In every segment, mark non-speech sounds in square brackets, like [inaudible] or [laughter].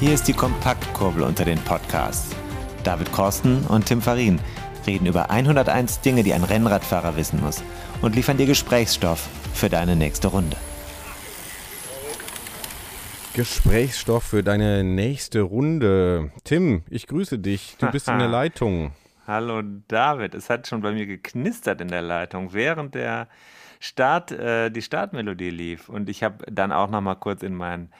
Hier ist die Kompaktkurbel unter den Podcasts. David Korsten und Tim Farin reden über 101 Dinge, die ein Rennradfahrer wissen muss und liefern dir Gesprächsstoff für deine nächste Runde. Gesprächsstoff für deine nächste Runde. Tim, ich grüße dich. Du bist in der [laughs] Leitung. Hallo David, es hat schon bei mir geknistert in der Leitung, während der Start, äh, die Startmelodie lief. Und ich habe dann auch noch mal kurz in mein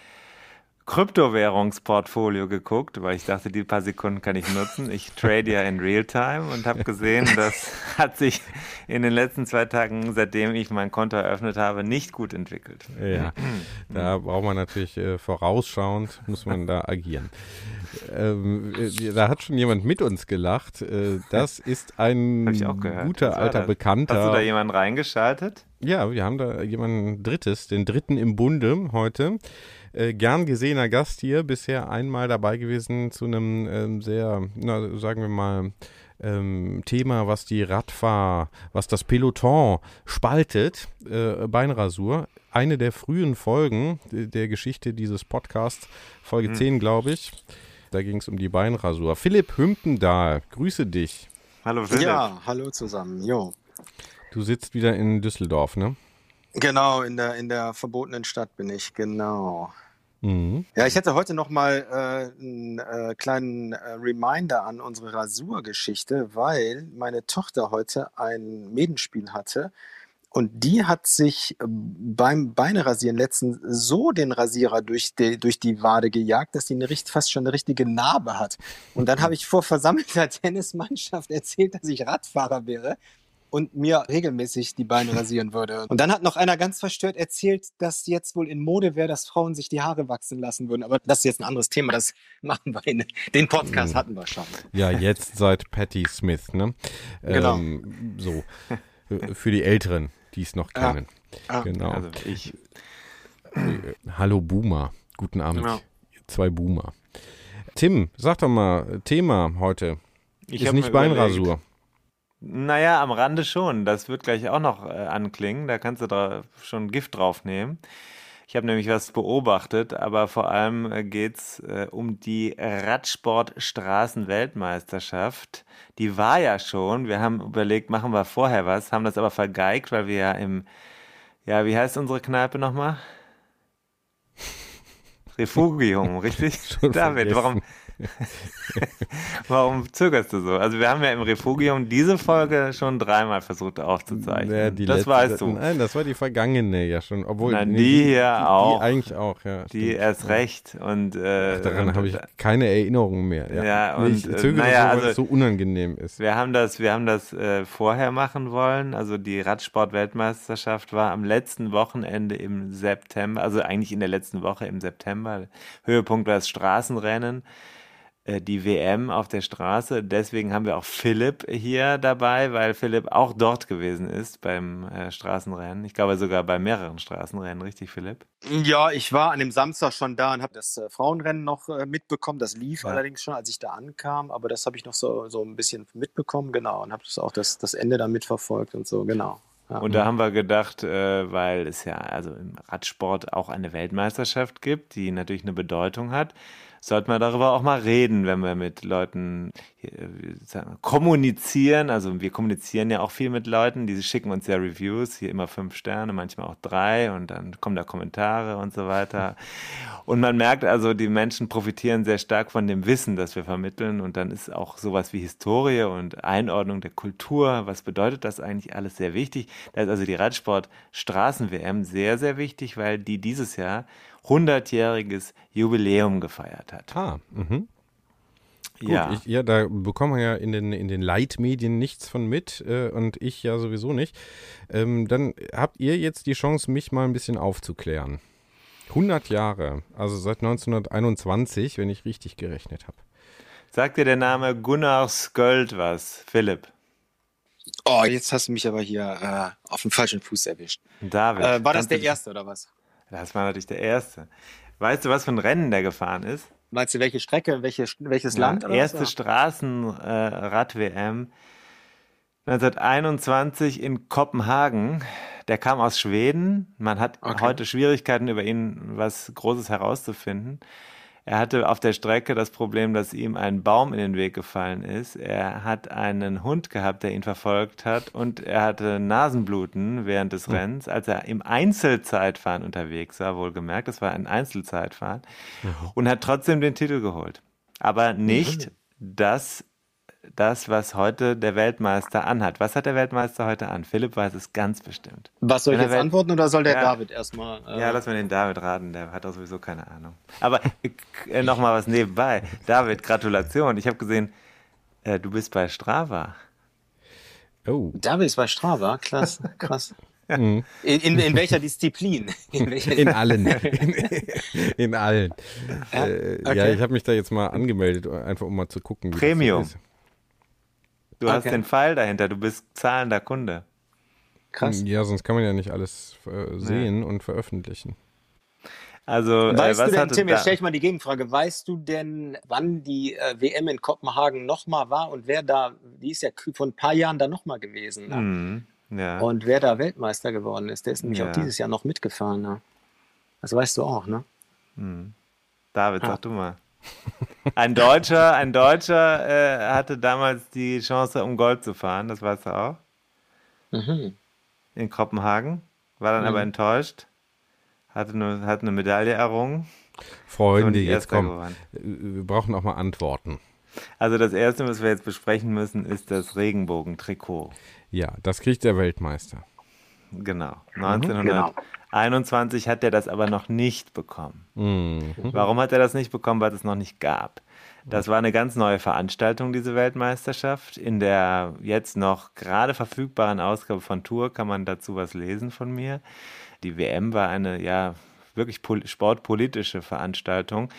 Kryptowährungsportfolio geguckt, weil ich dachte, die paar Sekunden kann ich nutzen. Ich trade ja in Realtime und habe gesehen, das [laughs] hat sich in den letzten zwei Tagen, seitdem ich mein Konto eröffnet habe, nicht gut entwickelt. Ja, da braucht man natürlich äh, vorausschauend, muss man da agieren. Ähm, äh, da hat schon jemand mit uns gelacht. Äh, das [laughs] ist ein guter alter das? Bekannter. Hast du da jemanden reingeschaltet? Ja, wir haben da jemanden Drittes, den Dritten im Bunde heute. Äh, gern gesehener Gast hier, bisher einmal dabei gewesen zu einem ähm, sehr, na, sagen wir mal, ähm, Thema, was die Radfahr, was das Peloton spaltet, äh, Beinrasur. Eine der frühen Folgen der Geschichte dieses Podcasts, Folge Hm. 10, glaube ich. Da ging es um die Beinrasur. Philipp Hümpendahl, grüße dich. Hallo Philipp. Ja, hallo zusammen. Jo. Du sitzt wieder in Düsseldorf, ne? Genau, in der, in der verbotenen Stadt bin ich, genau. Mhm. Ja, ich hätte heute noch mal äh, einen äh, kleinen äh, Reminder an unsere Rasurgeschichte, weil meine Tochter heute ein Medenspiel hatte und die hat sich äh, beim Beinerasieren letztens so den Rasierer durch die, durch die Wade gejagt, dass sie eine, fast schon eine richtige Narbe hat. Und dann habe ich vor versammelter [laughs] Tennismannschaft erzählt, dass ich Radfahrer wäre und mir regelmäßig die Beine [laughs] rasieren würde. Und dann hat noch einer ganz verstört erzählt, dass jetzt wohl in Mode wäre, dass Frauen sich die Haare wachsen lassen würden. Aber das ist jetzt ein anderes Thema, das [laughs] machen wir in den Podcast hatten wir schon. Ja, jetzt seit Patti Smith, ne? Genau. Ähm, so. Für die Älteren, die es noch kennen. Ja. Genau. Also ich, Äh, Hallo Boomer. Guten Abend. Ja. Zwei Boomer. Tim, sag doch mal, Thema heute. ich ist nicht Beinrasur. überlegt- Naja, am Rande schon. Das wird gleich auch noch äh, anklingen. Da kannst du da schon Gift draufnehmen. Ich habe nämlich was beobachtet, aber vor allem äh, geht es äh, um die Radsport-Straßen-Weltmeisterschaft. Die war ja schon. Wir haben überlegt, machen wir vorher was, haben das aber vergeigt, weil wir ja im, ja, wie heißt unsere Kneipe nochmal? [laughs] Refugium, richtig? David, warum, [laughs] Warum zögerst du so? Also wir haben ja im Refugium diese Folge schon dreimal versucht aufzuzeichnen. Ja, die das letzte- weißt du. Nein, das war die vergangene ja schon. Obwohl, Nein, nee, die hier auch. Die eigentlich auch, ja. Die stimmt. erst recht. Und, äh, Ach, daran und, habe ich keine Erinnerung mehr. Ja, Ja, Nee, ich und, äh, zögere naja, so, weil also- es so unangenehm ist. Wir haben das, wir haben das äh, vorher machen wollen. Also die Radsport-Weltmeisterschaft war am letzten Wochenende im September, also eigentlich in der letzten Woche im September. Höhepunkt war das Straßenrennen, die WM auf der Straße. Deswegen haben wir auch Philipp hier dabei, weil Philipp auch dort gewesen ist beim äh, Straßenrennen. Ich glaube sogar bei mehreren Straßenrennen, richtig, Philipp? Ja, ich war an dem Samstag schon da und habe das äh, Frauenrennen noch äh, mitbekommen. Das lief Ja. allerdings schon, als ich da ankam, aber das habe ich noch so, so ein bisschen mitbekommen, genau. Und habe das auch das, das Ende da mitverfolgt und so, genau. Und da haben wir gedacht, äh, weil es ja also im Radsport auch eine Weltmeisterschaft gibt, die natürlich eine Bedeutung hat, sollte man darüber auch mal reden, wenn wir mit Leuten äh, wir, kommunizieren. Also wir kommunizieren ja auch viel mit Leuten, die schicken uns ja Reviews, hier immer fünf Sterne, manchmal auch drei und dann kommen da Kommentare und so weiter. [laughs] Und man merkt also, die Menschen profitieren sehr stark von dem Wissen, das wir vermitteln und dann ist auch sowas wie Historie und Einordnung der Kultur, was bedeutet das eigentlich alles sehr wichtig. Da ist also die Radsport-Straßen-WM sehr, sehr wichtig, weil die dieses Jahr 100-jähriges Jubiläum gefeiert hat. Ah, mhm. Gut, Ja. Ich, ja, da bekommen wir ja in den, in den Leitmedien nichts von mit äh, und ich ja sowieso nicht. Ähm, dann habt ihr jetzt die Chance, mich mal ein bisschen aufzuklären. 100 Jahre, also seit 1921, wenn ich richtig gerechnet habe. Sagt dir der Name Gunnar Sköld was, Philipp? Oh, jetzt hast du mich aber hier äh, auf dem falschen Fuß erwischt. David. Äh, war das der erste oder was? Das war natürlich der erste. Weißt du, was für ein Rennen der gefahren ist? Meinst du, welche Strecke, welche, welches Ja, Land? Erste was? Straßenrad-WM 1921 in Kopenhagen. Der kam aus Schweden. Man hat Okay. heute Schwierigkeiten, über ihn was Großes herauszufinden. Er hatte auf der Strecke das Problem, dass ihm ein Baum in den Weg gefallen ist. Er hat einen Hund gehabt, der ihn verfolgt hat und er hatte Nasenbluten während des Rennens, als er im Einzelzeitfahren unterwegs war, wohlgemerkt. Das war ein Einzelzeitfahren und hat trotzdem den Titel geholt. Aber nicht das, das, was heute der Weltmeister anhat. Was hat der Weltmeister heute an? Philipp weiß es ganz bestimmt. Was soll ich er jetzt Welt- antworten oder soll der Ja. David erstmal? Äh, Ja, lass mal den David raten, der hat doch sowieso keine Ahnung. Aber äh, noch mal was nebenbei. David, Gratulation. Ich habe gesehen, äh, du bist bei Strava. Oh, David ist bei Strava, [laughs] krass, krass. Mhm. In, in, in welcher Disziplin? In, welcher in allen. [laughs] In, in allen. Ja? Äh, Okay. Ja, ich habe mich da jetzt mal angemeldet, einfach um mal zu gucken. Wie Premium. Du hast Okay. den Pfeil dahinter, du bist zahlender Kunde. krass. Ja, sonst kann man ja nicht alles äh, sehen und veröffentlichen. Also, äh, Weißt was du denn, Tim, jetzt stelle ich mal die Gegenfrage. Weißt du denn, wann die äh, WM in Kopenhagen nochmal war und wer da, die ist ja vor ein paar Jahren da nochmal gewesen. Ne? Hm, ja. Und wer da Weltmeister geworden ist, der ist nämlich Ja. auch dieses Jahr noch mitgefahren. Ne? Das weißt du auch, ne? David, Ah. sag du mal. [laughs] Ein Deutscher, ein Deutscher äh, hatte damals die Chance, um Gold zu fahren, das weißt du auch, Mhm. in Kopenhagen, war dann aber enttäuscht, hatte eine, hat eine Medaille errungen. Freunde, und jetzt Erster komm. geworden. Äh, Wir brauchen auch mal Antworten. Also das Erste, was wir jetzt besprechen müssen, ist das Regenbogentrikot. Ja, das kriegt der Weltmeister. Genau. genau. 1921 hat er das aber noch nicht bekommen. Mhm. Warum hat er das nicht bekommen? Weil es noch nicht gab. Das war eine ganz neue Veranstaltung, diese Weltmeisterschaft. In der jetzt noch gerade verfügbaren Ausgabe von Tour kann man dazu was lesen von mir. Die WM war eine, ja, wirklich pol- sportpolitische Veranstaltung.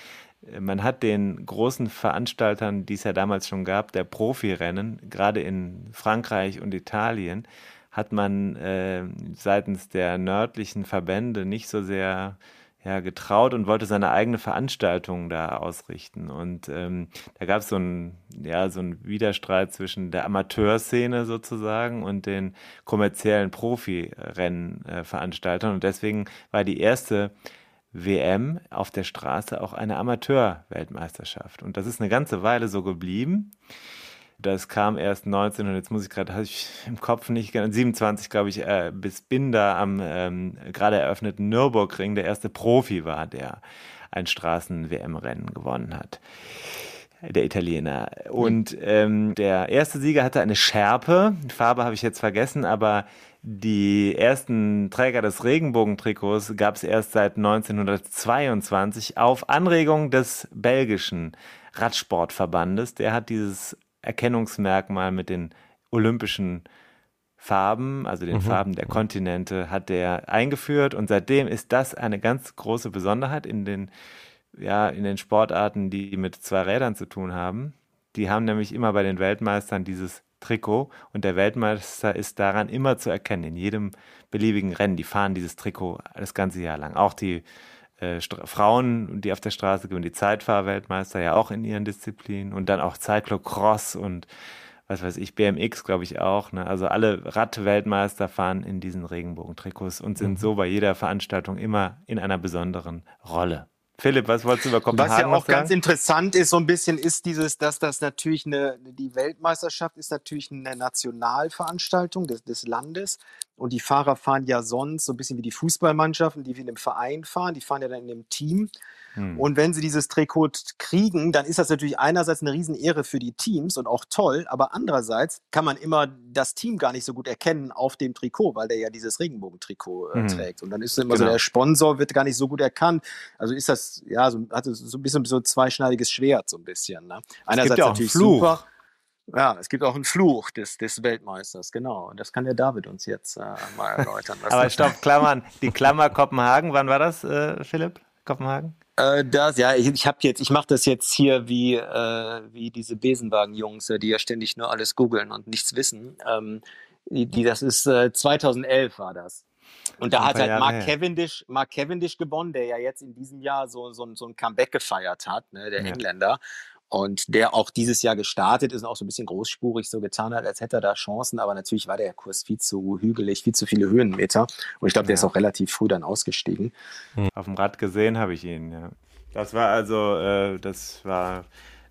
Man hat den großen Veranstaltern, die es ja damals schon gab, der Profirennen, gerade in Frankreich und Italien, hat man äh, seitens der nördlichen Verbände nicht so sehr ja, getraut und wollte seine eigene Veranstaltung da ausrichten. Und ähm, da gab es so einen ja, so einen Widerstreit zwischen der Amateurszene sozusagen und den kommerziellen Profi-Rennveranstaltern. Und deswegen war die erste WM auf der Straße auch eine Amateur-Weltmeisterschaft. Und das ist eine ganze Weile so geblieben. Das kam erst 19 und jetzt muss ich gerade, habe ich im Kopf nicht, genau, 27 glaube ich, äh, bis Binder am ähm, gerade eröffneten Nürburgring der erste Profi war, der ein Straßen-WM-Rennen gewonnen hat. Der Italiener. Und ähm, der erste Sieger hatte eine Schärpe. Die Farbe habe ich jetzt vergessen, aber die ersten Träger des Regenbogentrikots gab es erst seit 1922 auf Anregung des belgischen Radsportverbandes. Der hat dieses Erkennungsmerkmal mit den olympischen Farben, also den Farben der Kontinente, hat der eingeführt und seitdem ist das eine ganz große Besonderheit in den, ja, in den Sportarten, die mit zwei Rädern zu tun haben. Die haben nämlich immer bei den Weltmeistern dieses Trikot und der Weltmeister ist daran immer zu erkennen, in jedem beliebigen Rennen. Die fahren dieses Trikot das ganze Jahr lang. Auch die äh, Frauen, die auf der Straße gewinnen, die Zeitfahrweltmeister ja auch in ihren Disziplinen und dann auch Cyclocross und was weiß ich, BMX glaube ich auch. Ne? Also alle Radweltmeister fahren in diesen Regenbogentrikots und sind so bei jeder Veranstaltung immer in einer besonderen Rolle. Philipp, was wolltest du über Kopenhagen Was ja auch ganz sagen? interessant ist, so ein bisschen, ist dieses, dass das natürlich eine, die Weltmeisterschaft ist natürlich eine Nationalveranstaltung des, des Landes. Und die Fahrer fahren ja sonst so ein bisschen wie die Fußballmannschaften, die wie in einem Verein fahren. Die fahren ja dann in einem Team. Hm. Und wenn sie dieses Trikot kriegen, dann ist das natürlich einerseits eine Riesenehre für die Teams und auch toll, aber andererseits kann man immer das Team gar nicht so gut erkennen auf dem Trikot, weil der ja dieses Regenbogentrikot äh, hm. trägt. Und dann ist immer genau. so, der Sponsor wird gar nicht so gut erkannt. Also ist das, ja, so, hat so ein bisschen so ein zweischneidiges Schwert, so ein bisschen. Ne? Einerseits ja natürlich super. Ja, es gibt auch einen Fluch des, des Weltmeisters, genau. Und das kann der David uns jetzt äh, mal erläutern. Aber stopp, [laughs] Klammern. Die Klammer Kopenhagen, wann war das, äh, Philipp? Kopenhagen? Äh, das, ja, ich, ich habe jetzt, ich mache das jetzt hier wie, äh, wie diese Besenwagen-Jungs, äh, die ja ständig nur alles googeln und nichts wissen. Ähm, die, die, das ist äh, 2011 war das. Und da hat halt Jahre Mark Cavendish, Mark Cavendish gewonnen, der ja jetzt in diesem Jahr so, so, so ein Comeback gefeiert hat, ne, der ja. Engländer und der auch dieses Jahr gestartet ist und auch so ein bisschen großspurig so getan hat, als hätte er da Chancen, aber natürlich war der Kurs viel zu hügelig, viel zu viele Höhenmeter und ich glaube, der ja. ist auch relativ früh dann ausgestiegen. Hm. Auf dem Rad gesehen habe ich ihn, ja. Das war also, äh, das war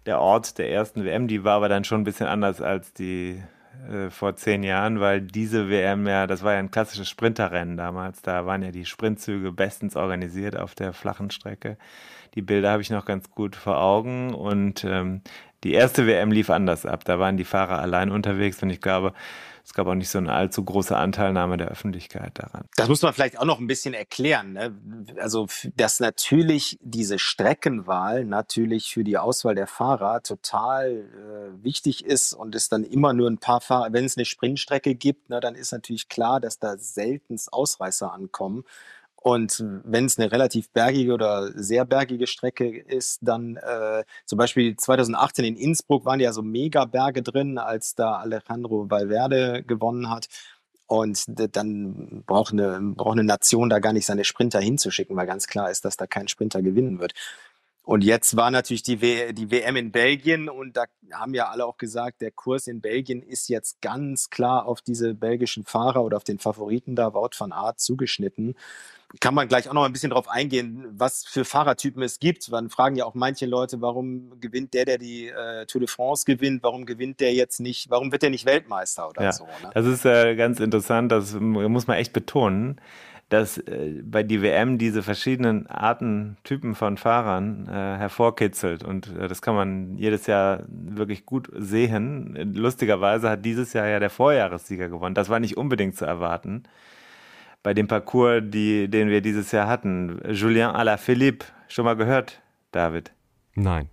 der Ort der ersten WM, die war aber dann schon ein bisschen anders als die äh, vor zehn Jahren, weil diese WM ja, das war ja ein klassisches Sprinterrennen damals, da waren ja die Sprintzüge bestens organisiert auf der flachen Strecke. Die Bilder habe ich noch ganz gut vor Augen und ähm, die erste WM lief anders ab. Da waren die Fahrer allein unterwegs und ich glaube, es gab auch nicht so eine allzu große Anteilnahme der Öffentlichkeit daran. Das muss man vielleicht auch noch ein bisschen erklären. Ne? Also, dass natürlich diese Streckenwahl natürlich für die Auswahl der Fahrer total äh, wichtig ist und es dann immer nur ein paar Fahrer, wenn es eine Sprintstrecke gibt, ne, dann ist natürlich klar, dass da selten Ausreißer ankommen. Und wenn es eine relativ bergige oder sehr bergige Strecke ist, dann äh, zum Beispiel 2018 in Innsbruck waren ja so Mega-Berge drin, als da Alejandro Valverde gewonnen hat. Und dann braucht eine, braucht eine Nation da gar nicht seine Sprinter hinzuschicken, weil ganz klar ist, dass da kein Sprinter gewinnen wird. Und jetzt war natürlich die, w die WM in Belgien und da haben ja alle auch gesagt, der Kurs in Belgien ist jetzt ganz klar auf diese belgischen Fahrer oder auf den Favoriten da, Wout van Aert, zugeschnitten kann man gleich auch noch ein bisschen darauf eingehen, was für Fahrertypen es gibt. Man fragen ja auch manche Leute, warum gewinnt der, der die äh, Tour de France gewinnt, warum gewinnt der jetzt nicht, warum wird der nicht Weltmeister oder ja, so. Ne? Das ist äh, ganz interessant, das muss man echt betonen, dass äh, bei die WM diese verschiedenen Arten, Typen von Fahrern äh, hervorkitzelt und äh, das kann man jedes Jahr wirklich gut sehen. Lustigerweise hat dieses Jahr ja der Vorjahressieger gewonnen. Das war nicht unbedingt zu erwarten bei dem Parcours, die, den wir dieses Jahr hatten. Julien Alaphilippe, schon mal gehört, David? Nein.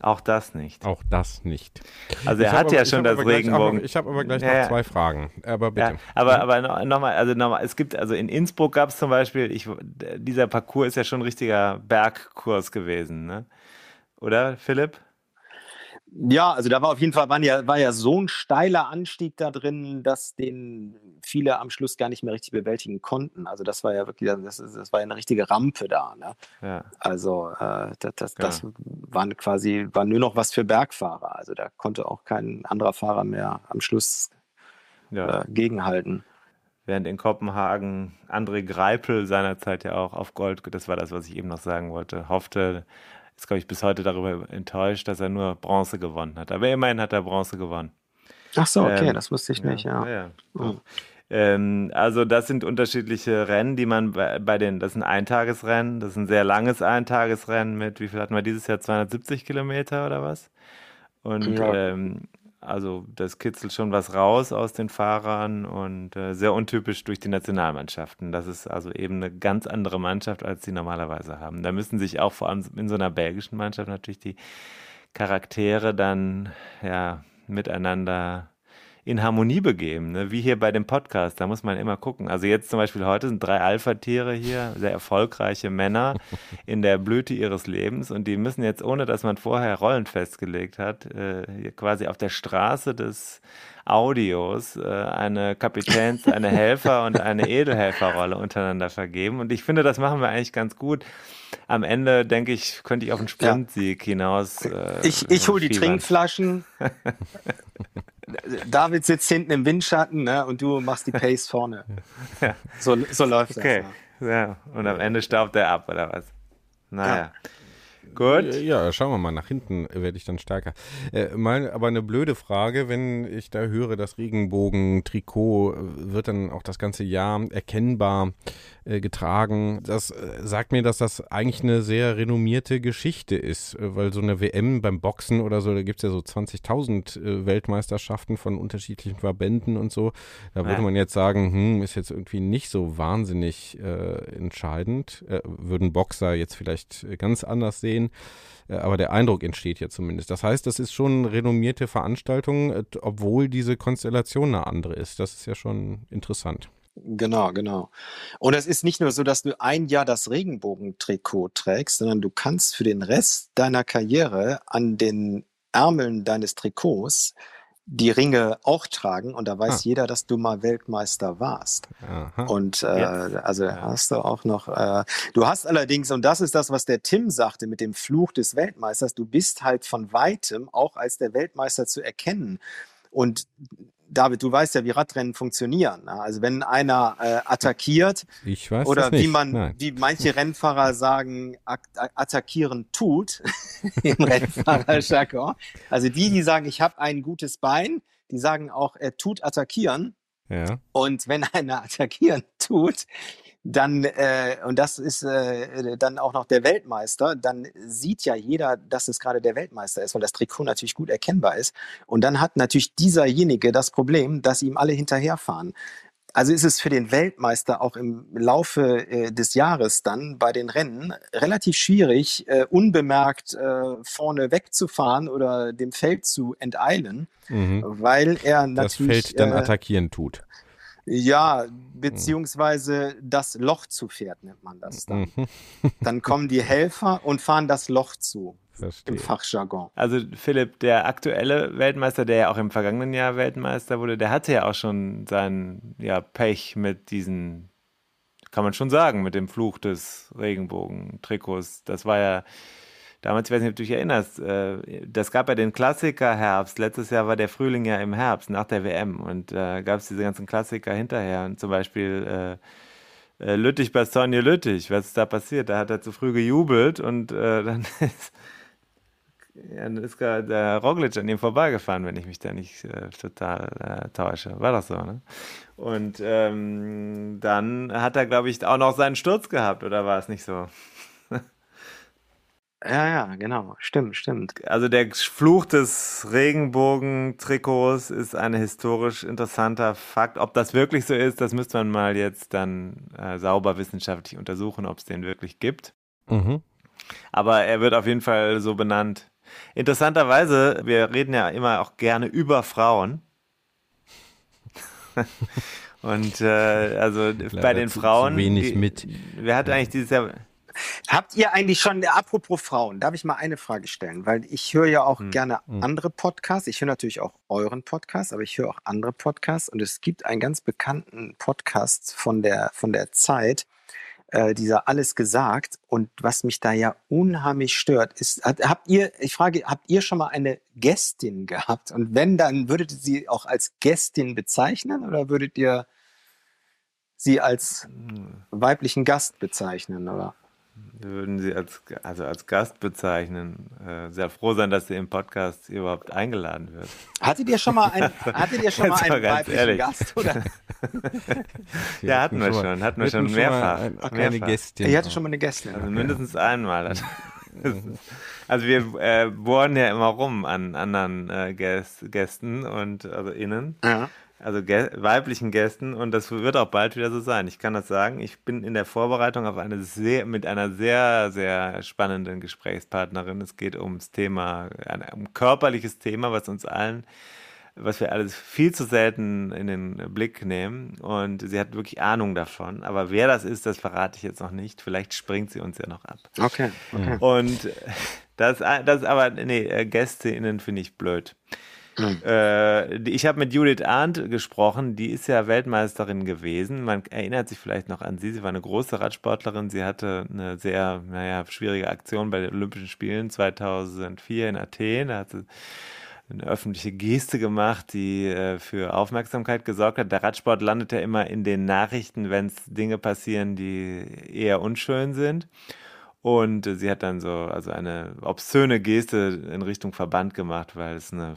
Auch das nicht. Auch das nicht. Also er ich hat ja schon das Regenbogen. ich habe aber gleich noch ja, zwei Fragen. Aber bitte. Ja, aber aber nochmal, noch also nochmal, es gibt, also in Innsbruck gab es zum Beispiel, ich, dieser Parcours ist ja schon ein richtiger Bergkurs gewesen, ne? Oder, Philipp? Ja, also da war auf jeden Fall waren ja, war ja so ein steiler Anstieg da drin, dass den viele am Schluss gar nicht mehr richtig bewältigen konnten. Also das war ja wirklich, das, das war ja eine richtige Rampe da. Ne? Ja. Also äh, das, das, ja. das waren quasi, war nur noch was für Bergfahrer. Also da konnte auch kein anderer Fahrer mehr am Schluss ja. äh, gegenhalten. Während in Kopenhagen André Greipel seinerzeit ja auch auf Gold, das war das, was ich eben noch sagen wollte, hoffte, ist, glaube ich, bis heute darüber enttäuscht, dass er nur Bronze gewonnen hat. Aber immerhin hat er Bronze gewonnen. Ach so, okay, ähm, das wusste ich nicht, ja. ja. ja. Mhm. Ähm, also das sind unterschiedliche Rennen, die man bei, bei den, das ist ein Eintagesrennen, das ist ein sehr langes Eintagesrennen mit, wie viel hatten wir dieses Jahr, 270 Kilometer oder was? Und ja. ähm, also das kitzelt schon was raus aus den Fahrern und äh, sehr untypisch durch die Nationalmannschaften. Das ist also eben eine ganz andere Mannschaft, als sie normalerweise haben. Da müssen sich auch vor allem in so einer belgischen Mannschaft natürlich die Charaktere dann ja miteinander in Harmonie begeben, ne? wie hier bei dem Podcast. Da muss man immer gucken. Also jetzt zum Beispiel heute sind drei Alpha-Tiere hier, sehr erfolgreiche Männer [laughs] in der Blüte ihres Lebens und die müssen jetzt, ohne dass man vorher Rollen festgelegt hat, äh, quasi auf der Straße des Audios äh, eine Kapitäns-, eine Helfer- und eine Edelhelferrolle untereinander vergeben. Und ich finde, das machen wir eigentlich ganz gut. Am Ende, denke ich, könnte ich auf einen Sprintsieg ja. hinaus. Äh, ich ich hole die Trinkflaschen. [laughs] David sitzt hinten im Windschatten ne, und du machst die Pace vorne. Ja. So, so läuft okay. das. Okay, ja. Und am Ende staubt er ab, oder was? Naja. Ja. Gut. Ja, schauen wir mal. Nach hinten werde ich dann stärker. Äh, mal, aber eine blöde Frage, wenn ich da höre, das Regenbogen-Trikot äh, wird dann auch das ganze Jahr erkennbar äh, getragen. Das äh, sagt mir, dass das eigentlich eine sehr renommierte Geschichte ist, äh, weil so eine WM beim Boxen oder so, da gibt es ja so 20.000 äh, Weltmeisterschaften von unterschiedlichen Verbänden und so. Da würde ja. man jetzt sagen, hm, ist jetzt irgendwie nicht so wahnsinnig entscheidend. würden Boxer jetzt vielleicht ganz anders sehen. Äh, aber der Eindruck entsteht ja zumindest. Das heißt, das ist schon eine renommierte Veranstaltung, äh, obwohl diese Konstellation eine andere ist. Das ist ja schon interessant. Genau, genau. Und es ist nicht nur so, dass du ein Jahr das Regenbogentrikot trägst, sondern du kannst für den Rest deiner Karriere an den Ärmeln deines Trikots die Ringe auch tragen und da weiß ah. jeder, dass du mal Weltmeister warst. Aha. Und äh, also ja. hast du auch noch, äh, du hast allerdings, und das ist das, was der Tim sagte mit dem Fluch des Weltmeisters, du bist halt von weitem auch als der Weltmeister zu erkennen. Und David, du weißt ja, wie Radrennen funktionieren. Ne? Also wenn einer äh, attackiert oder wie man, Nein. wie manche Rennfahrer sagen, attackieren tut [laughs] im Rennfahrerjargon. Also die, die sagen, ich habe ein gutes Bein, die sagen auch, er tut attackieren. Ja. Und wenn einer attackieren tut, dann, äh, und das ist äh, dann auch noch der Weltmeister, dann sieht ja jeder, dass es gerade der Weltmeister ist, weil das Trikot natürlich gut erkennbar ist. Und dann hat natürlich dieserjenige das Problem, dass ihm alle hinterherfahren. Also ist es für den Weltmeister auch im Laufe äh, des Jahres dann bei den Rennen relativ schwierig, äh, unbemerkt äh, vorne wegzufahren oder dem Feld zu enteilen, mhm. weil er natürlich. Das Feld dann äh, attackieren tut. Ja, beziehungsweise das Loch zu fährt, nennt man das dann. Mhm. [laughs] dann kommen die Helfer und fahren das Loch zu. Verstehe. Im Fachjargon. Also Philipp, der aktuelle Weltmeister, der ja auch im vergangenen Jahr Weltmeister wurde, der hatte ja auch schon sein ja, Pech mit diesen, kann man schon sagen, mit dem Fluch des Regenbogen-Trikots. Das war ja damals, ich weiß nicht, ob du dich erinnerst, äh, das gab ja den Klassiker Herbst. Letztes Jahr war der Frühling ja im Herbst, nach der WM. Und da äh, gab es diese ganzen Klassiker hinterher. Und zum Beispiel äh, äh, Lüttich, Bastogne, Lüttich. Was ist da passiert? Da hat er zu früh gejubelt und äh, [laughs] dann ist, ja, dann ist der Roglic an ihm vorbeigefahren, wenn ich mich da nicht äh, total äh, täusche. War das so, ne? Und ähm, dann hat er, glaube ich, auch noch seinen Sturz gehabt, oder war es nicht so? Ja, ja, genau. Stimmt, stimmt. Also der Fluch des Regenbogen-Trikots ist ein historisch interessanter Fakt. Ob das wirklich so ist, das müsste man mal jetzt dann äh, sauber wissenschaftlich untersuchen, ob es den wirklich gibt. Mhm. Aber er wird auf jeden Fall so benannt. Interessanterweise, wir reden ja immer auch gerne über Frauen. [laughs] Und äh, also bei den Frauen. Wenig mit. Wer hat eigentlich dieses Jahr Habt ihr eigentlich schon, apropos Frauen, darf ich mal eine Frage stellen? Weil ich höre ja auch hm. gerne hm. andere Podcasts. Ich höre natürlich auch euren Podcast, aber ich höre auch andere Podcasts. Und es gibt einen ganz bekannten Podcast von der, von der Zeit, äh, dieser Alles gesagt. Und was mich da ja unheimlich stört, ist, habt ihr, ich frage, habt ihr schon mal eine Gästin gehabt? Und wenn, dann würdet ihr sie auch als Gästin bezeichnen oder würdet ihr sie als hm. weiblichen Gast bezeichnen, oder? Wir würden Sie als, also als Gast bezeichnen. Äh, sehr froh sein, dass sie im Podcast überhaupt eingeladen wird. Hattet ihr schon mal, ein, [laughs] hattet ihr schon mal einen weiblichen ehrlich. Gast? Oder? [laughs] ja, hatten wir schon. Hatten wir schon mehrfach. Schon okay. Eine Gästin. Ich hatte schon mal eine Gästin. Also okay. mindestens einmal. [laughs] Also wir äh, bohren ja immer rum an anderen äh, Gästen und also innen. Ja also weiblichen Gästen und das wird auch bald wieder so sein. Ich kann das sagen. Ich bin in der Vorbereitung auf eine sehr, mit einer sehr, sehr spannenden Gesprächspartnerin. Es geht ums Thema, um körperliches Thema, was uns allen, was wir alles viel zu selten in den Blick nehmen. Und sie hat wirklich Ahnung davon. Aber wer das ist, das verrate ich jetzt noch nicht. Vielleicht springt sie uns ja noch ab. Okay. okay. Und [laughs] das, das aber, nee, GästeInnen finde ich blöd. Mhm. Äh, ich habe mit Judith Arndt gesprochen, die ist ja Weltmeisterin gewesen. Man erinnert sich vielleicht noch an sie. Sie war eine große Radsportlerin. Sie hatte eine sehr, naja, schwierige Aktion bei den Olympischen Spielen 2004 in Athen. Da hat sie eine öffentliche Geste gemacht, die äh, für Aufmerksamkeit gesorgt hat. Der Radsport landet ja immer in den Nachrichten, wenn es Dinge passieren, die eher unschön sind. Und sie hat dann so, also eine obszöne Geste in Richtung Verband gemacht, weil es eine,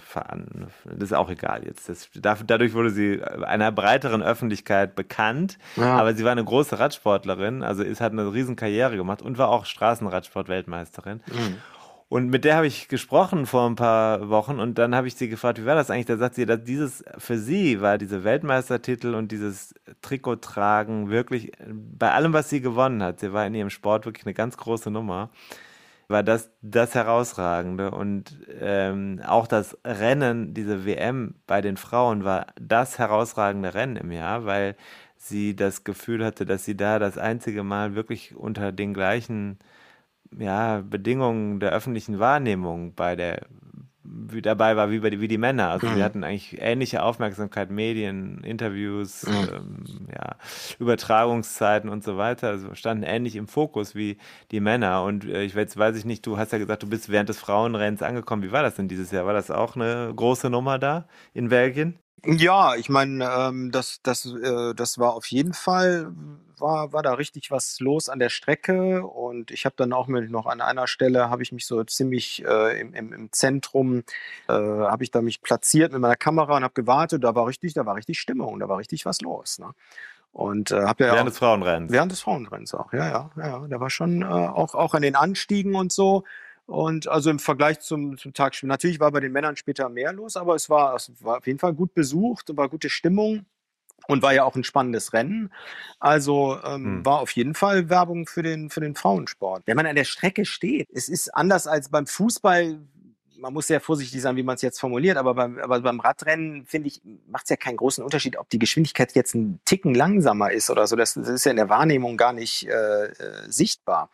das ist auch egal jetzt. Das, dadurch wurde sie einer breiteren Öffentlichkeit bekannt, ja. aber sie war eine große Radsportlerin, also ist, hat eine riesen Karriere gemacht und war auch Straßenradsport-Weltmeisterin. Mhm. Und mit der habe ich gesprochen vor ein paar Wochen und dann habe ich sie gefragt, wie war das eigentlich? Da sagt sie, dass dieses für sie war diese Weltmeistertitel und dieses Trikot tragen wirklich bei allem, was sie gewonnen hat. Sie war in ihrem Sport wirklich eine ganz große Nummer. War das das herausragende und ähm, auch das Rennen, diese WM bei den Frauen war das herausragende Rennen im Jahr, weil sie das Gefühl hatte, dass sie da das einzige Mal wirklich unter den gleichen ja, Bedingungen der öffentlichen Wahrnehmung bei der dabei war wie, bei, wie die Männer. Also mhm. wir hatten eigentlich ähnliche Aufmerksamkeit, Medien, Interviews, mhm. ähm, ja, Übertragungszeiten und so weiter. Also standen ähnlich im Fokus wie die Männer. Und äh, ich weiß, weiß ich nicht, du hast ja gesagt, du bist während des Frauenrennens angekommen. Wie war das denn dieses Jahr? War das auch eine große Nummer da in Belgien? Ja, ich meine, ähm, das, das, äh, das war auf jeden Fall, war, war da richtig was los an der Strecke und ich habe dann auch mit, noch an einer Stelle, habe ich mich so ziemlich äh, im, im, im Zentrum, äh, habe ich da mich platziert mit meiner Kamera und habe gewartet, da war richtig, da war richtig Stimmung, da war richtig was los. Ne? Und äh, habe ja während auch, des Frauenrennens. Während des Frauenrennens auch, ja, ja, ja. Da war schon äh, auch, auch an den Anstiegen und so und also im Vergleich zum, zum Tag, natürlich war bei den Männern später mehr los, aber es war, es war auf jeden Fall gut besucht und war gute Stimmung und war ja auch ein spannendes Rennen. Also ähm, hm. war auf jeden Fall Werbung für den, für den Frauensport. Wenn man an der Strecke steht, es ist anders als beim Fußball. Man muss sehr vorsichtig sein, wie man es jetzt formuliert, aber beim, aber beim Radrennen, finde ich, macht es ja keinen großen Unterschied, ob die Geschwindigkeit jetzt einen Ticken langsamer ist oder so. Das, das ist ja in der Wahrnehmung gar nicht äh, äh, sichtbar.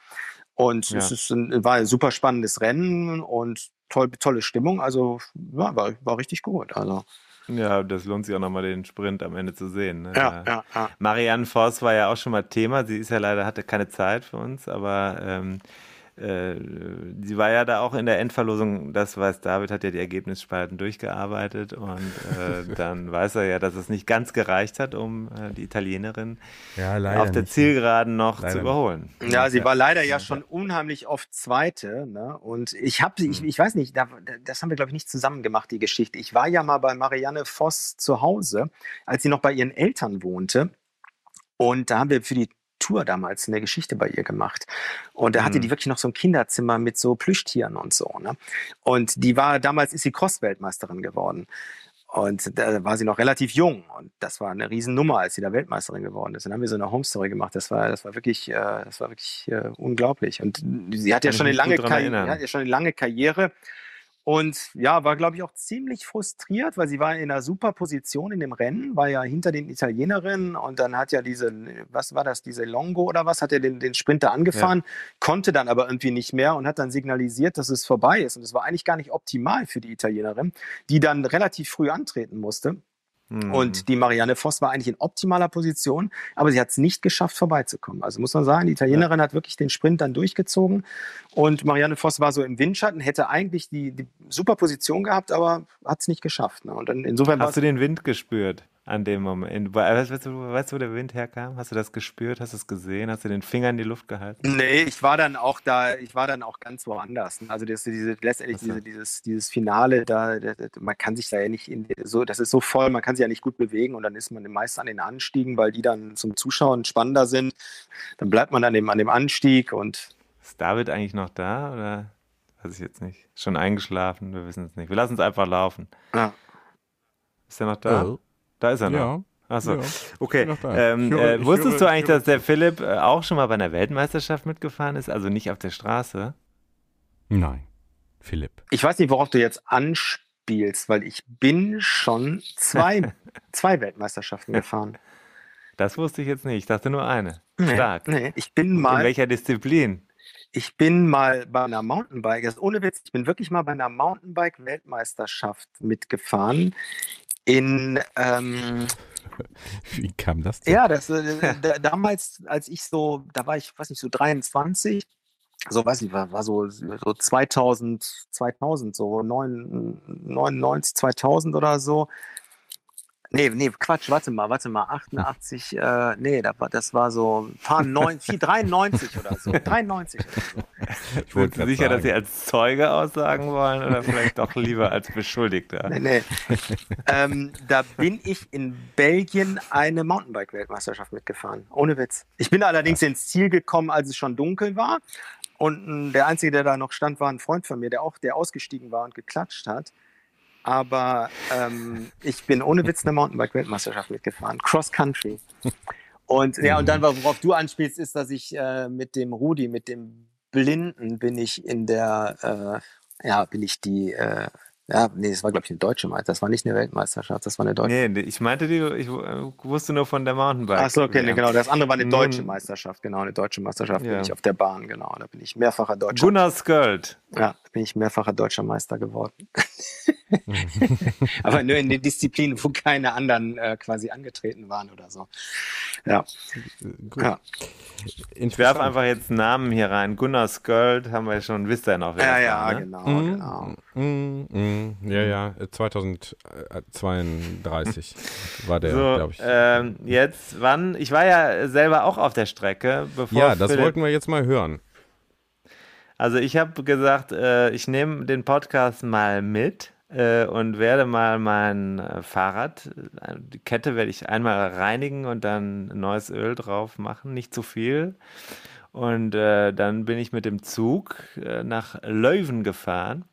Und ja. es ist ein, war ein super spannendes Rennen und toll, tolle Stimmung. Also ja, war, war richtig gut. Also. [laughs] Ja, das lohnt sich auch nochmal den Sprint am Ende zu sehen. Ne? Ja, ja, ja. Marianne Voss war ja auch schon mal Thema. Sie ist ja leider, hatte keine Zeit für uns, aber ähm, äh, sie war ja da auch in der Endverlosung, das weiß David, hat ja die Ergebnisspalten durchgearbeitet und äh, [laughs] dann weiß er ja, dass es nicht ganz gereicht hat, um äh, die Italienerin ja, auf der Zielgeraden noch leider zu überholen. Ja, sie war leider ja schon unheimlich oft Zweite. Ne? Und ich habe, ich, hm. ich weiß nicht, da, das haben wir glaube ich nicht zusammen gemacht, die Geschichte. Ich war ja mal bei Marianne Voss zu Hause, als sie noch bei ihren Eltern wohnte. Und da haben wir für die Tour damals eine Geschichte bei ihr gemacht. Und da hatte die mhm. wirklich noch so ein Kinderzimmer mit so Plüschtieren und so. Ne? Und die war, damals ist sie Cross-Weltmeisterin geworden. Und da war sie noch relativ jung. Und das war eine Riesennummer, als sie da Weltmeisterin geworden ist. Dann haben wir so eine Home-Story gemacht. Das war, das war wirklich, äh, das war wirklich äh, unglaublich. Und sie hat ja schon eine lange, Karriere, hat ja schon eine lange Karriere. Und ja, war, glaube ich, auch ziemlich frustriert, weil sie war in einer super Position in dem Rennen, war ja hinter den Italienerinnen und dann hat ja diese, was war das, diese Longo oder was, hat er den, den Sprinter angefahren, ja. konnte dann aber irgendwie nicht mehr und hat dann signalisiert, dass es vorbei ist. Und es war eigentlich gar nicht optimal für die Italienerin, die dann relativ früh antreten musste. Mhm. Und die Marianne Voss war eigentlich in optimaler Position, aber sie hat es nicht geschafft, vorbeizukommen. Also muss man sagen, die Italienerin ja. hat wirklich den Sprint dann durchgezogen. Und Marianne Voss war so im Windschatten, hätte eigentlich die, die super Position gehabt, aber hat es nicht geschafft. Ne? Und dann insofern Hast du den Wind gespürt? An dem Moment. Weißt du, weißt du, wo der Wind herkam? Hast du das gespürt? Hast du es gesehen? Hast du den Finger in die Luft gehalten? Nee, ich war dann auch da, ich war dann auch ganz woanders. Also das, diese, letztendlich diese, dieses, dieses Finale, da, da, man kann sich da ja nicht in, so, das ist so voll, man kann sich ja nicht gut bewegen und dann ist man meist an den Anstiegen, weil die dann zum Zuschauen spannender sind. Dann bleibt man an dem, an dem Anstieg und. Ist David eigentlich noch da oder weiß ich jetzt nicht? Schon eingeschlafen? Wir wissen es nicht. Wir lassen es einfach laufen. Ja. Ist er noch da? Oh. Da ist er noch. Ja. Achso, ja, okay. Ähm, höre, äh, wusstest höre, du eigentlich, dass der Philipp äh, auch schon mal bei einer Weltmeisterschaft mitgefahren ist? Also nicht auf der Straße? Nein, Philipp. Ich weiß nicht, worauf du jetzt anspielst, weil ich bin schon zwei, [laughs] zwei Weltmeisterschaften gefahren. Das wusste ich jetzt nicht. Ich dachte nur eine. Stark. Nee, ich bin mal. In welcher Disziplin? Ich bin mal bei einer Mountainbike, also ohne Witz, ich bin wirklich mal bei einer Mountainbike-Weltmeisterschaft mitgefahren in ähm, [laughs] Wie kam das denn? Ja, das, äh, [laughs] damals, als ich so, da war ich, weiß nicht, so 23, so weiß ich, war, war so, so 2000, 2000, so 99, 2000 oder so. Nee, nee, Quatsch, warte mal, warte mal, 88, äh, nee, das war, das war so, paar 90, 93 oder so, 93 oder so. Ich bin sicher, sagen. dass Sie als Zeuge aussagen wollen oder vielleicht doch lieber als Beschuldigter? Nee, nee. ähm, da bin ich in Belgien eine Mountainbike-Weltmeisterschaft mitgefahren, ohne Witz. Ich bin allerdings ja. ins Ziel gekommen, als es schon dunkel war und der Einzige, der da noch stand, war ein Freund von mir, der auch, der ausgestiegen war und geklatscht hat aber ähm, ich bin ohne Witz eine Mountainbike-Weltmeisterschaft mitgefahren, Cross Country. Und ja, und dann, worauf du anspielst, ist, dass ich äh, mit dem Rudi, mit dem Blinden, bin ich in der, äh, ja, bin ich die äh, ja, nee, das war, glaube ich, eine deutsche Meisterschaft. Das war nicht eine Weltmeisterschaft, das war eine deutsche. Nee, ich meinte die, ich wusste nur von der Mountainbike. Achso, okay, nee, genau. Das andere war eine deutsche Meisterschaft, genau, eine deutsche Meisterschaft ja. bin ich auf der Bahn, genau. Da bin ich mehrfacher deutscher. Gunnar Sköld. Ja, bin ich mehrfacher deutscher Meister geworden. [laughs] Aber nur in den Disziplinen, wo keine anderen äh, quasi angetreten waren oder so. Ja. Gut. ja. Ich werfe einfach jetzt Namen hier rein. Gunnar Sköld haben wir schon, wisst ihr noch. Ja, ja, ne? genau, mm, genau. Mm, mm, ja, ja, 2032 war der, so, glaube ich. Ähm, jetzt, wann? Ich war ja selber auch auf der Strecke. Bevor ja, das Philipp, wollten wir jetzt mal hören. Also ich habe gesagt, äh, ich nehme den Podcast mal mit äh, und werde mal mein äh, Fahrrad, äh, die Kette werde ich einmal reinigen und dann neues Öl drauf machen, nicht zu viel. Und äh, dann bin ich mit dem Zug äh, nach Leuven gefahren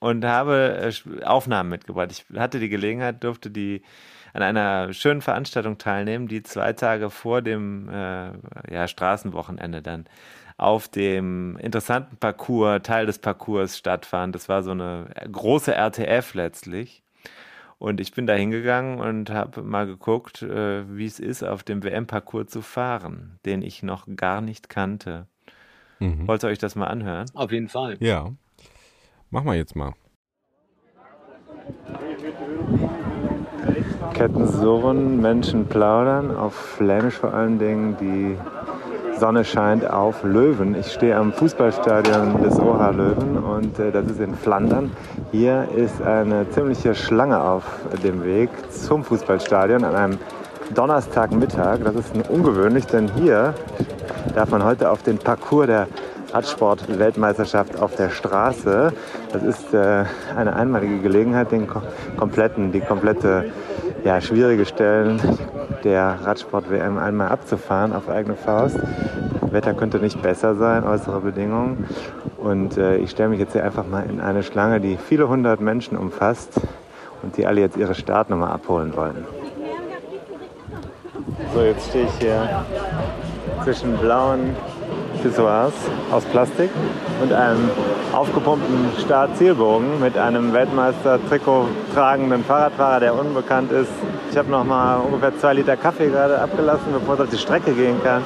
und habe Aufnahmen mitgebracht. Ich hatte die Gelegenheit, durfte die an einer schönen Veranstaltung teilnehmen, die zwei Tage vor dem ja, Straßenwochenende dann auf dem interessanten Parcours, Teil des Parcours stattfand. Das war so eine große RTF letztlich. Und ich bin da hingegangen und habe mal geguckt, äh, wie es ist, auf dem WM-Parcours zu fahren, den ich noch gar nicht kannte. Mhm. Wollt ihr euch das mal anhören? Auf jeden Fall. Ja. Machen wir jetzt mal. Ketten surren, Menschen plaudern, auf Flämisch vor allen Dingen die Sonne scheint auf Löwen. Ich stehe am Fußballstadion des OH Löwen und äh, das ist in Flandern. Hier ist eine ziemliche Schlange auf dem Weg zum Fußballstadion an einem Donnerstagmittag. Das ist ungewöhnlich, denn hier darf man heute auf den Parcours der Radsport-Weltmeisterschaft auf der Straße. Das ist äh, eine einmalige Gelegenheit, den kompletten, die komplette ja, schwierige Stellen der Radsport-WM einmal abzufahren auf eigene Faust. Wetter könnte nicht besser sein, äußere Bedingungen. Und äh, ich stelle mich jetzt hier einfach mal in eine Schlange, die viele hundert Menschen umfasst und die alle jetzt ihre Startnummer abholen wollen. So, jetzt stehe ich hier zwischen blauen Pissoirs aus Plastik und einem aufgepumpten Start-Zielbogen mit einem Weltmeister-Trikot tragenden Fahrradfahrer, der unbekannt ist. Ich habe noch mal ungefähr zwei Liter Kaffee gerade abgelassen, bevor es auf die Strecke gehen kann.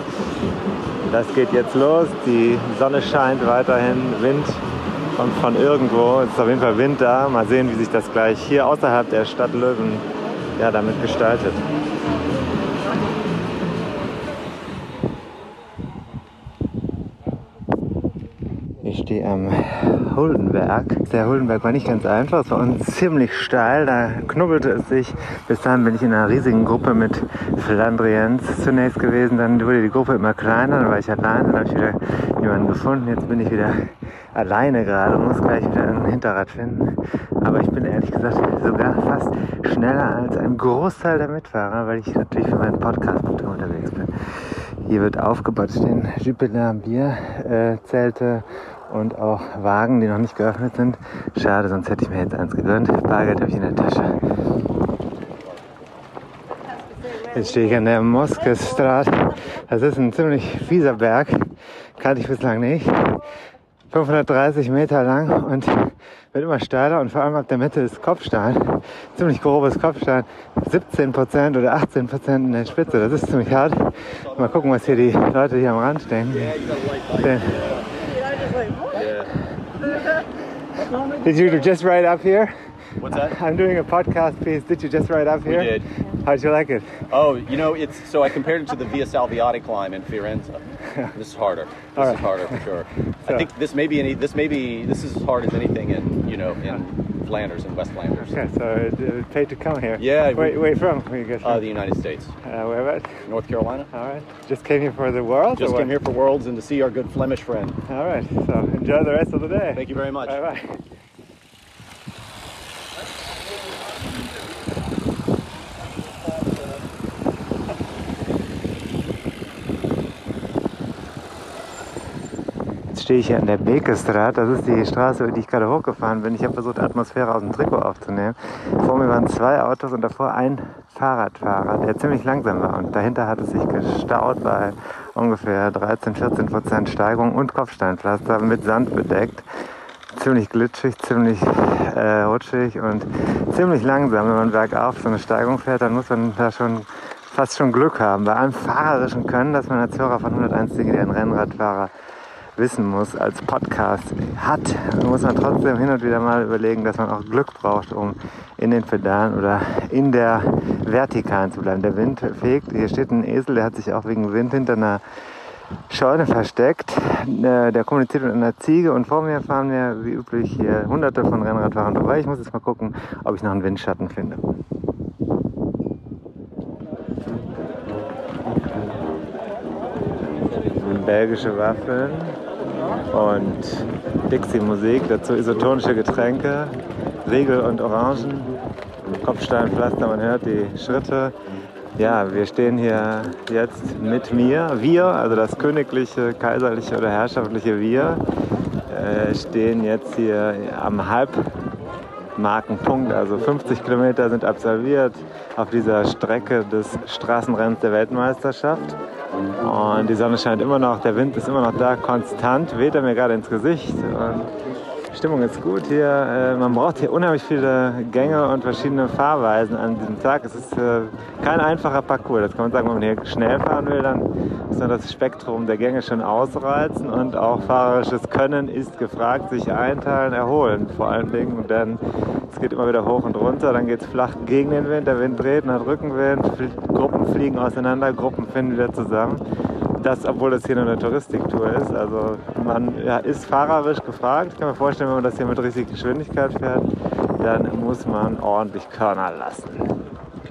Das geht jetzt los. Die Sonne scheint weiterhin. Wind kommt von irgendwo. Es ist auf jeden Fall Wind da. Mal sehen, wie sich das gleich hier außerhalb der Stadt Löwen ja, damit gestaltet. stehe am Huldenberg. Der Huldenberg war nicht ganz einfach, es war uns ziemlich steil, da knubbelte es sich. Bis dahin bin ich in einer riesigen Gruppe mit Flandriens zunächst gewesen, dann wurde die Gruppe immer kleiner, dann war ich allein, dann habe ich wieder jemanden gefunden, jetzt bin ich wieder alleine gerade und muss gleich wieder ein Hinterrad finden. Aber ich bin ehrlich gesagt sogar fast schneller als ein Großteil der Mitfahrer, weil ich natürlich für meinen Podcast unterwegs bin. Hier wird aufgebaut stehen Jupiler Bierzelte und auch Wagen, die noch nicht geöffnet sind. Schade, sonst hätte ich mir jetzt eins gegönnt. Bargeld habe ich in der Tasche. Jetzt stehe ich an der Moskestrat. Das ist ein ziemlich fieser Berg. Kannte ich bislang nicht. 530 Meter lang und wird immer steiler und vor allem ab der Mitte ist Kopfstein. Ziemlich grobes Kopfstein. 17% oder 18% in der Spitze. Das ist ziemlich hart. Mal gucken, was hier die Leute hier am Rand denken. Denn Did you just ride up here? What's that? [laughs] I'm doing a podcast piece. Did you just ride up here? We did. How'd you like it? Oh, you know, it's so I compared it to the Via Salviati climb in Firenze. [laughs] This is harder. This right. is harder for sure. So. I think this may be any. This may be. This is as hard as anything in you know in Flanders, in West Flanders. Okay, so it, it paid to come here. Yeah, Where, we- where you from? Where you guys Uh, from? the United States. Uh, where about? North Carolina. All right. Just came here for the world. Just came here for Worlds and to see our good Flemish friend. All right. So enjoy the rest of the day. Thank you very much. Bye bye. Stehe ich hier an der Bekestraat. Das ist die Straße, über die ich gerade hochgefahren bin. Ich habe versucht, Atmosphäre aus dem Trikot aufzunehmen. Vor mir waren zwei Autos und davor ein Fahrradfahrer, der ziemlich langsam war. Und dahinter hat es sich gestaut bei ungefähr 13, 14 Prozent Steigung und Kopfsteinpflaster mit Sand bedeckt. Ziemlich glitschig, ziemlich äh, rutschig und ziemlich langsam. Wenn man bergauf so eine Steigung fährt, dann muss man da schon fast schon Glück haben. Bei allem fahrerischen Können, das man als Hörer von 101 Dinge, der ein Rennradfahrer wissen muss, als Podcast hat, muss man trotzdem hin und wieder mal überlegen, dass man auch Glück braucht, um in den Pedalen oder in der Vertikalen zu bleiben. Der Wind fegt, hier steht ein Esel, der hat sich auch wegen Wind hinter einer Scheune versteckt. Äh, Der kommuniziert mit einer Ziege und vor mir fahren mir wie üblich hier hunderte von Rennradfahrern vorbei. Ich muss jetzt mal gucken, ob ich noch einen Windschatten finde. Belgische Waffeln und Dixie-Musik, dazu isotonische Getränke, Riegel und Orangen, Kopfsteinpflaster, man hört die Schritte. Ja, wir stehen hier jetzt mit mir, wir, also das königliche, kaiserliche oder herrschaftliche Wir, äh, stehen jetzt hier am Halbmarkenpunkt, also 50 Kilometer sind absolviert auf dieser Strecke des Straßenrennens der Weltmeisterschaft. Und die Sonne scheint immer noch, der Wind ist immer noch da, konstant, weht er mir gerade ins Gesicht. Und Stimmung ist gut hier. Äh, Man braucht hier unheimlich viele Gänge und verschiedene Fahrweisen an diesem Tag. Es ist äh, kein einfacher Parcours. Das kann man sagen, wenn man hier schnell fahren will, dann muss man das Spektrum der Gänge schon ausreizen. Und auch fahrerisches Können ist gefragt, sich einteilen, erholen vor allen Dingen. Dann, es geht immer wieder hoch und runter, dann geht es flach gegen den Wind, der Wind dreht, man hat Rückenwind, Gruppen fliegen auseinander, Gruppen finden wieder zusammen. Das, obwohl das hier nur eine Touristiktour ist. Also man ja, ist fahrerisch gefragt. Ich kann mir vorstellen, wenn man das hier mit richtiger Geschwindigkeit fährt, dann muss man ordentlich Körner lassen.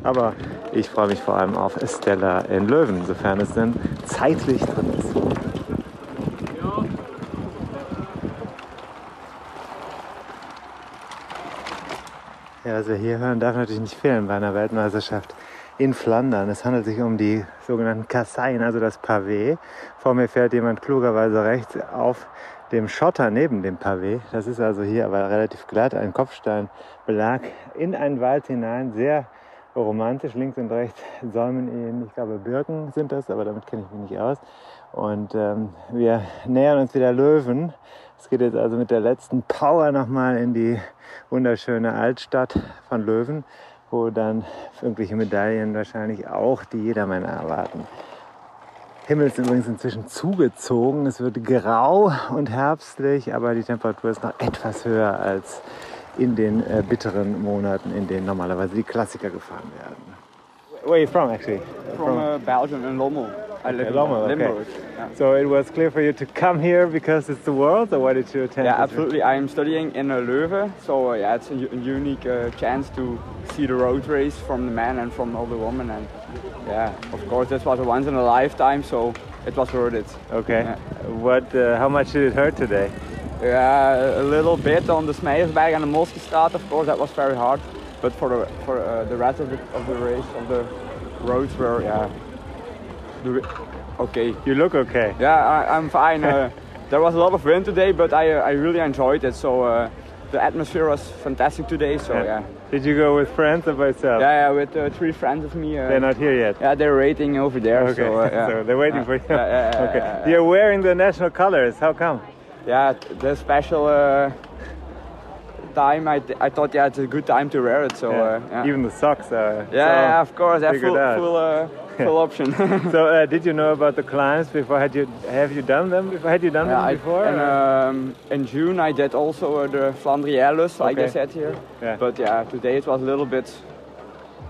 Aber ich freue mich vor allem auf Stella in Löwen, sofern es denn zeitlich drin ist. Ja, wir hier hören, darf natürlich nicht fehlen bei einer Weltmeisterschaft in Flandern. Es handelt sich um die sogenannten Kasseien, also das Pavé. Vor mir fährt jemand klugerweise rechts auf dem Schotter neben dem Pavé. Das ist also hier aber relativ glatt, ein Kopfsteinbelag in einen Wald hinein, sehr romantisch. Links und rechts säumen ihn, ich glaube Birken sind das, aber damit kenne ich mich nicht aus. Und ähm, wir nähern uns wieder Löwen. Es geht jetzt also mit der letzten Power nochmal in die wunderschöne Altstadt von Löwen, wo dann irgendwelche Medaillen wahrscheinlich auch die Jedermänner erwarten. Himmel ist übrigens inzwischen zugezogen. Es wird grau und herbstlich, aber die Temperatur ist noch etwas höher als in den äh, bitteren Monaten, in denen normalerweise die Klassiker gefahren werden. Where are you from actually? from uh, Belgium in Lommel. I live in Lommel, okay. Limburg. Yeah. So it was clear for you to come here because it's the world, or why did you attend? Yeah, absolutely. I'm studying in Leuven, so uh, yeah, it's a, unique uh, chance to see the road race from the men and from all the women, and yeah, of course, this was a once in a lifetime, so it was worth it. Okay. Yeah. What? Uh, how much did it hurt today? Yeah, a little bit on the Smeyersberg and the Moskestraat, of course, that was very hard, but for the for uh, the rest of the of the race, of the roads were yeah, okay. You look okay. Yeah, I, I'm fine. Uh, [laughs] there was a lot of wind today, but I, uh, I really enjoyed it. So uh, the atmosphere was fantastic today. So yeah, Did you go with friends or by yourself? yeah, yeah with uh, three friends of me. Uh, They're not here yet. Yeah, they're waiting over there. Okay, So, uh, yeah. [laughs] so they're waiting Yeah, for you. Yeah, yeah, yeah, okay. yeah, yeah. You're wearing the national colors. How come? Yeah, the special uh, time. I, th- I thought yeah, it's a good time to wear it. So uh, yeah. Even the socks are. yeah, yeah, of course, yeah, full full, uh, [laughs] full option. [laughs] So uh, did you know about the climbs before? Had you have you done them before? Had you done Yeah, them I- before? and, um, in June I did also uh, the Flandrielles, like Okay. I said here. Yeah. But yeah, today it was a little bit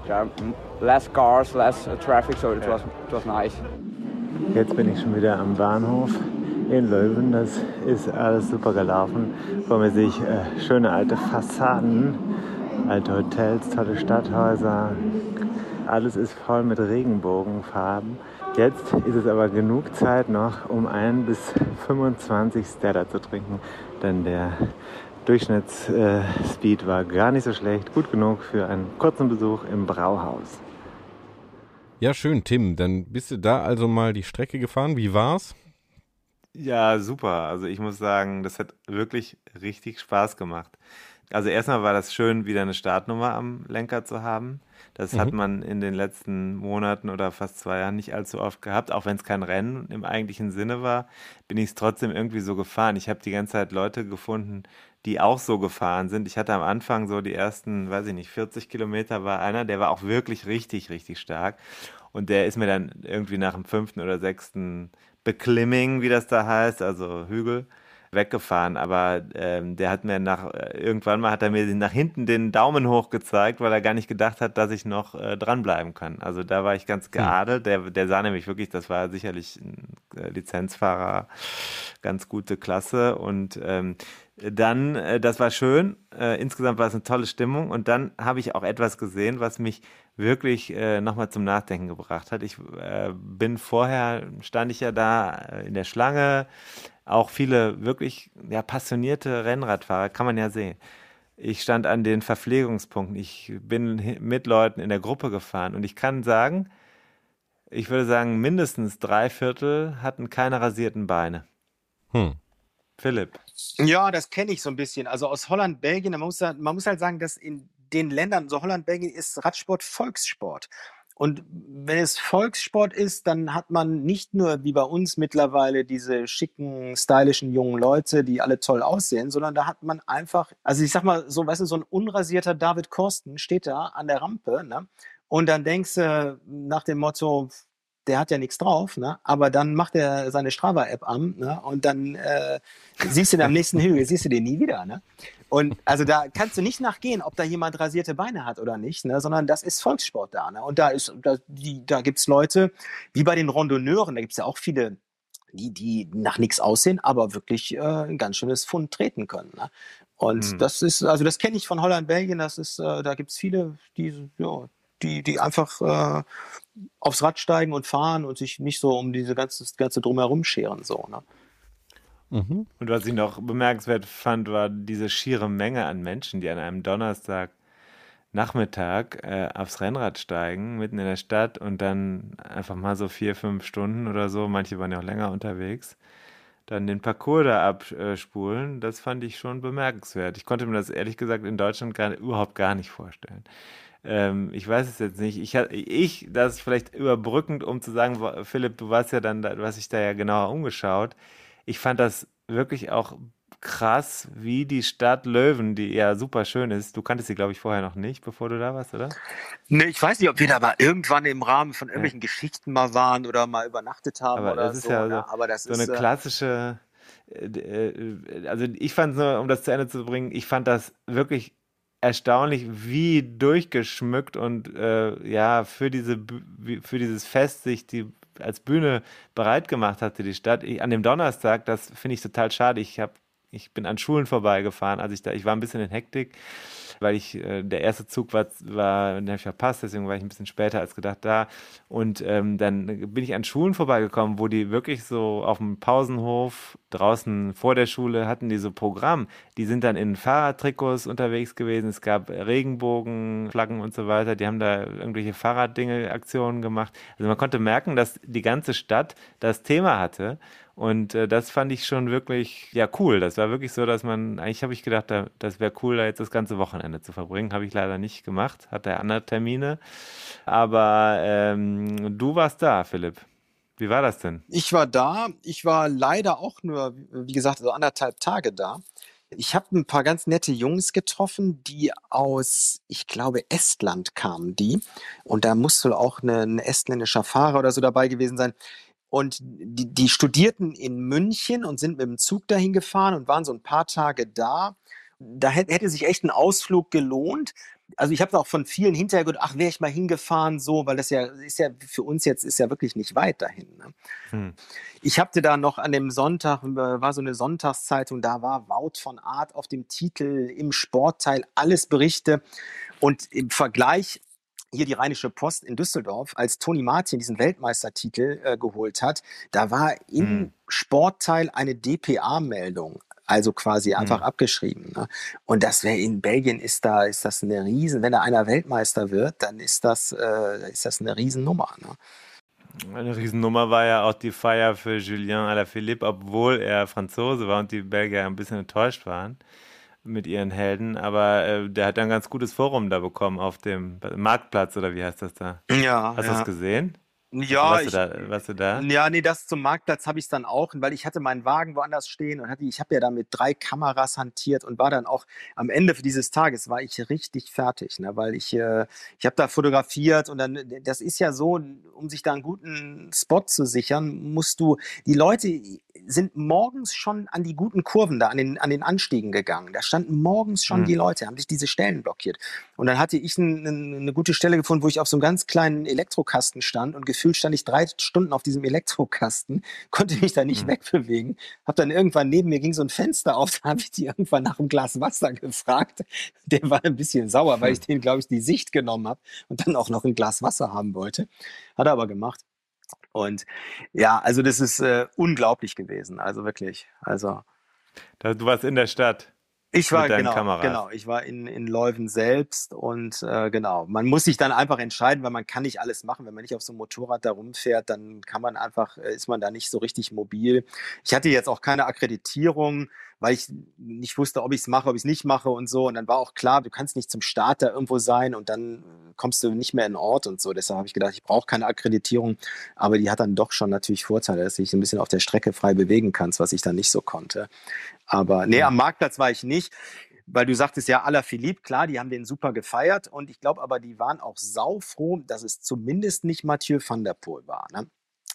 yeah, less cars, less uh, traffic, so it Yeah. was it was nice. Jetzt bin ich schon wieder am Bahnhof in Löwen. Das ist alles super gelaufen. Vor mir sehe ich äh, schöne alte Fassaden, alte Hotels, tolle Stadthäuser. Alles ist voll mit Regenbogenfarben. Jetzt ist es aber genug Zeit noch, um ein bis 25 Stella zu trinken, denn der Durchschnittsspeed äh, war gar nicht so schlecht, gut genug für einen kurzen Besuch im Brauhaus. Ja, schön, Tim. Dann bist du da also mal die Strecke gefahren. Wie war's? Ja, super. Also ich muss sagen, das hat wirklich richtig Spaß gemacht. Also erstmal war das schön, wieder eine Startnummer am Lenker zu haben. Das mhm. hat man in den letzten Monaten oder fast zwei Jahren nicht allzu oft gehabt. Auch wenn es kein Rennen im eigentlichen Sinne war, bin ich es trotzdem irgendwie so gefahren. Ich habe die ganze Zeit Leute gefunden, die auch so gefahren sind. Ich hatte am Anfang so die ersten, weiß ich nicht, 40 Kilometer war einer, der war auch wirklich richtig, richtig stark. Und der ist mir dann irgendwie nach dem fünften oder sechsten Beklimming, wie das da heißt, also Hügel, weggefahren. Aber ähm, der hat mir nach, äh, irgendwann mal hat er mir nach hinten den Daumen hoch gezeigt, weil er gar nicht gedacht hat, dass ich noch äh, dranbleiben kann. Also da war ich ganz hm. geadelt. Der, der sah nämlich wirklich, das war sicherlich ein äh, Lizenzfahrer, ganz gute Klasse. Und ähm, dann, äh, das war schön. Äh, insgesamt war es eine tolle Stimmung. Und dann habe ich auch etwas gesehen, was mich wirklich äh, nochmal zum Nachdenken gebracht hat. Ich äh, bin vorher, stand ich ja da äh, in der Schlange, auch viele wirklich ja, passionierte Rennradfahrer, kann man ja sehen. Ich stand an den Verpflegungspunkten, ich bin mit Leuten in der Gruppe gefahren und ich kann sagen, ich würde sagen, mindestens drei Viertel hatten keine rasierten Beine. Hm. Philipp. Ja, das kenne ich so ein bisschen. Also aus Holland, Belgien, man muss, man muss halt sagen, dass in den Ländern, so Holland, Belgien, ist Radsport Volkssport. Und wenn es Volkssport ist, dann hat man nicht nur wie bei uns mittlerweile diese schicken, stylischen jungen Leute, die alle toll aussehen, sondern da hat man einfach, also ich sag mal so, weißt du, so ein unrasierter David Korsten steht da an der Rampe, ne? Und dann denkst du nach dem Motto, der hat ja nichts drauf, ne? aber dann macht er seine Strava-App an ne? und dann äh, siehst du den am nächsten Hügel, siehst du den nie wieder. Ne? Und also da kannst du nicht nachgehen, ob da jemand rasierte Beine hat oder nicht, ne? sondern das ist Volkssport da. Ne? Und da, ist, da, da gibt es Leute, wie bei den Randonneuren, da gibt es ja auch viele, die, die nach nichts aussehen, aber wirklich äh, ein ganz schönes Fund treten können. Ne? Und mhm. das ist, also das kenne ich von Holland, Belgien, das ist, äh, da gibt es viele, die, ja, die, die einfach äh, aufs Rad steigen und fahren und sich nicht so um diese ganze, ganze Drumherum scheren. So, ne? Mhm. Und was ich noch bemerkenswert fand, war diese schiere Menge an Menschen, die an einem Donnerstag Nachmittag äh, aufs Rennrad steigen, mitten in der Stadt und dann einfach mal so vier, fünf Stunden oder so, manche waren ja auch länger unterwegs, dann den Parcours da abspulen, das fand ich schon bemerkenswert. Ich konnte mir das ehrlich gesagt in Deutschland gar, überhaupt gar nicht vorstellen. Ähm, ich weiß es jetzt nicht. Ich, ich, das vielleicht überbrückend, um zu sagen, Philipp, du warst ja dann, du hast dich da ja genauer umgeschaut ich fand das wirklich auch krass, wie die Stadt Löwen, die ja super schön ist. Du kanntest sie, glaube ich, vorher noch nicht, bevor du da warst, oder? Nee, ich weiß nicht, ob wir da mal irgendwann im Rahmen von irgendwelchen ja. Geschichten mal waren oder mal übernachtet haben aber oder das ist so. Ja ne? so, aber das so ist eine äh, klassische. Äh, äh, also ich fand nur, um das zu Ende zu bringen, ich fand das wirklich erstaunlich, wie durchgeschmückt und äh, ja für diese für dieses Fest sich die als Bühne bereit gemacht hatte, die Stadt. Ich, an dem Donnerstag, das finde ich total schade. Ich habe ich bin an Schulen vorbeigefahren, als ich da, ich war ein bisschen in Hektik weil ich, äh, der erste Zug war, war den habe ich verpasst, deswegen war ich ein bisschen später als gedacht da. Und ähm, dann bin ich an Schulen vorbeigekommen, wo die wirklich so auf dem Pausenhof draußen vor der Schule hatten die so Programm. Die sind dann in Fahrradtrikots unterwegs gewesen. Es gab Regenbogenflaggen und so weiter. Die haben da irgendwelche Fahrraddinge, Aktionen gemacht. Also man konnte merken, dass die ganze Stadt das Thema hatte. Und äh, das fand ich schon wirklich, ja, cool. Das war wirklich so, dass man, eigentlich habe ich gedacht, da, das wäre cool, da jetzt das ganze Wochenende zu verbringen. Habe ich leider nicht gemacht, hatte andere Termine. Aber ähm, du warst da, Philipp. Wie war das denn? Ich war da. Ich war leider auch nur, wie gesagt, so anderthalb Tage da. Ich habe ein paar ganz nette Jungs getroffen, die aus, ich glaube, Estland kamen die. Und da muss wohl auch ein, ein estländischer Fahrer oder so dabei gewesen sein. Und die, die studierten in München und sind mit dem Zug dahin gefahren und waren so ein paar Tage da. Da hätte, sich echt ein Ausflug gelohnt. also ich habe auch von vielen hinterher gedacht, ach, wäre ich mal hingefahren, so, weil das ja ist ja für uns jetzt ist ja wirklich nicht weit dahin. Ne? Hm. Ich hatte da noch an dem Sonntag, äh, war so eine Sonntagszeitung, da war Wout von Art auf dem Titel im Sportteil, alles Berichte. Und im Vergleich hier die Rheinische Post in Düsseldorf, als Toni Martin diesen Weltmeistertitel äh, geholt hat, da war im hm. Sportteil eine DPA-Meldung also quasi einfach mhm. abgeschrieben. Ne? Und das wäre in Belgien ist da ist das eine Riesen, wenn da einer Weltmeister wird, dann ist das äh, ist das eine Riesennummer. Ne? Eine Riesennummer war ja auch die Feier für Julien Alaphilippe, obwohl er Franzose war und die Belgier ein bisschen enttäuscht waren mit ihren Helden, aber äh, der hat ein ganz gutes Forum da bekommen auf dem Marktplatz oder wie heißt das da? Ja. Hast du ja. das gesehen? Ja, warst, ich, du da, warst du da? Ja, nee, das zum Marktplatz habe ich dann auch, weil ich hatte meinen Wagen woanders stehen und hatte, ich habe ja da mit drei Kameras hantiert und war dann auch am Ende dieses Tages war ich richtig fertig, ne, weil ich, äh, ich habe da fotografiert und dann, das ist ja so, um sich da einen guten Spot zu sichern, musst du, die Leute sind morgens schon an die guten Kurven da, an den, an den Anstiegen gegangen. Da standen morgens schon mhm. die Leute, haben sich diese Stellen blockiert. Und dann hatte ich eine, eine gute Stelle gefunden, wo ich auf so einem ganz kleinen Elektrokasten stand und gefühlt stand ich drei Stunden auf diesem Elektrokasten, [laughs] konnte mich da nicht mhm. wegbewegen. Hab dann irgendwann neben mir ging so ein Fenster auf, [laughs] da habe ich die irgendwann nach einem Glas Wasser gefragt. Der war ein bisschen sauer, weil ich den, glaube ich, die Sicht genommen habe und dann auch noch ein Glas Wasser haben wollte. Hat er aber gemacht. Und ja, also das ist äh, unglaublich gewesen. Also wirklich. Also. Du warst in der Stadt. Ich war genau, Kameras. genau, ich war in, in Leuven selbst und äh, genau, man muss sich dann einfach entscheiden, weil man kann nicht alles machen. Wenn man nicht auf so einem Motorrad da rumfährt, dann kann man einfach, äh, ist man da nicht so richtig mobil. Ich hatte jetzt auch keine Akkreditierung weil ich nicht wusste, ob ich es mache, ob ich es nicht mache und so. Und dann war auch klar, du kannst nicht zum Starter irgendwo sein und dann kommst du nicht mehr in Ort und so. Deshalb habe ich gedacht, ich brauche keine Akkreditierung, aber die hat dann doch schon natürlich Vorteile, dass du dich ein bisschen auf der Strecke frei bewegen kannst, was ich dann nicht so konnte. Aber nee, am Marktplatz war ich nicht weil du sagtest ja, aller Philipp, klar, die haben den super gefeiert und ich glaube aber, die waren auch saufroh, dass es zumindest nicht Mathieu van der Poel war. Ne?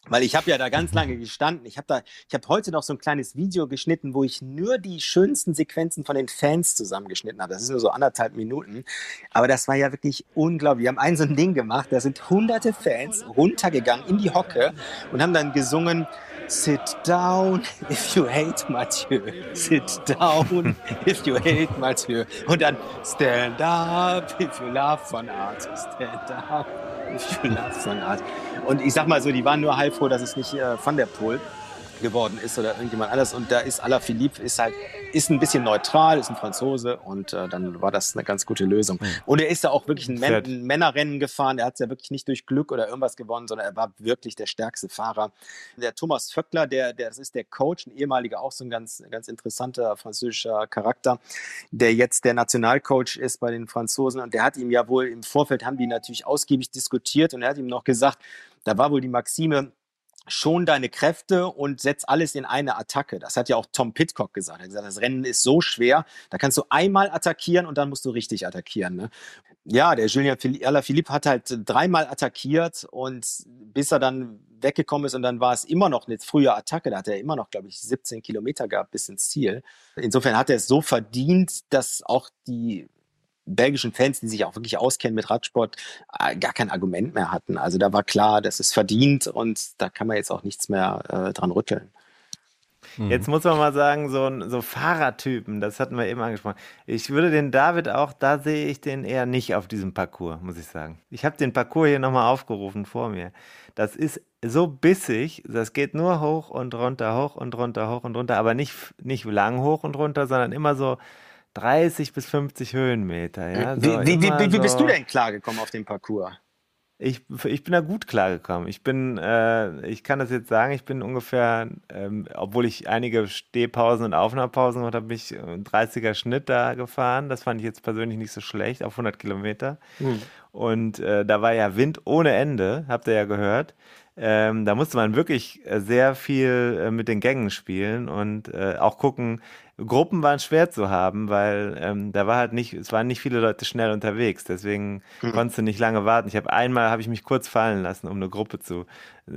Weil ich habe ja da ganz lange gestanden. Ich habe da, ich habe heute noch so ein kleines Video geschnitten, wo ich nur die schönsten Sequenzen von den Fans zusammengeschnitten habe. Das ist nur so anderthalb Minuten. Aber das war ja wirklich unglaublich. Wir haben ein so ein Ding gemacht, da sind hunderte Fans runtergegangen in die Hocke und haben dann gesungen, Sit down if you hate Mathieu. Sit down if you hate Mathieu. Und dann stand up if you love von Art. Stand up if you love von Art. Und ich sag mal so, die waren nur heilfroh, dass es nicht äh, Van der Poel geworden ist oder irgendjemand anders. Und da ist Alaphilippe ist halt ist ein bisschen neutral, ist ein Franzose und äh, dann war das eine ganz gute Lösung. Und er ist da auch wirklich ein, Män ein Männerrennen gefahren. Er hat es ja wirklich nicht durch Glück oder irgendwas gewonnen, sondern er war wirklich der stärkste Fahrer. Der Thomas Vöckler, der, der das ist der Coach, ein ehemaliger auch so ein ganz, ganz interessanter französischer Charakter, der jetzt der Nationalcoach ist bei den Franzosen und der hat ihm ja wohl im Vorfeld haben die natürlich ausgiebig diskutiert und er hat ihm noch gesagt, da war wohl die Maxime, schon deine Kräfte und setz alles in eine Attacke. Das hat ja auch Tom Pitcock gesagt. Er hat gesagt, das Rennen ist so schwer, da kannst du einmal attackieren und dann musst du richtig attackieren. Ne? Ja, der Julien Alaphilippe hat halt dreimal attackiert und bis er dann weggekommen ist und dann war es immer noch eine frühe Attacke. Da hat er immer noch, glaube ich, 17 Kilometer gehabt bis ins Ziel. Insofern hat er es so verdient, dass auch die belgischen Fans, die sich auch wirklich auskennen mit Radsport, äh, gar kein Argument mehr hatten. Also da war klar, das ist verdient und da kann man jetzt auch nichts mehr äh, dran rütteln. Mhm. Jetzt muss man mal sagen, so, so Fahrertypen, das hatten wir eben angesprochen. Ich würde den David auch, da sehe ich den eher nicht auf diesem Parcours, muss ich sagen. Ich habe den Parcours hier nochmal aufgerufen vor mir. Das ist so bissig, das geht nur hoch und runter, hoch und runter, hoch und runter, aber nicht, nicht lang hoch und runter, sondern immer so 30 bis 50 Höhenmeter. Ja? So wie, wie, wie, wie, bist du denn klargekommen auf dem Parcours? Ich, ich bin da gut klargekommen. Ich bin, äh, ich kann das jetzt sagen, ich bin ungefähr, ähm, obwohl ich einige Stehpausen und Aufnahmepausen gemacht habe, bin ich einen 30er Schnitt da gefahren. Das fand ich jetzt persönlich nicht so schlecht, auf 100 Kilometer. Hm. Und äh, da war ja Wind ohne Ende, habt ihr ja gehört. Ähm, da musste man wirklich äh, sehr viel äh, mit den Gängen spielen und äh, auch gucken, Gruppen waren schwer zu haben, weil ähm, da war halt nicht, es waren nicht viele Leute schnell unterwegs, deswegen mhm. konntest du nicht lange warten. Ich habe einmal habe ich mich kurz fallen lassen, um eine Gruppe zu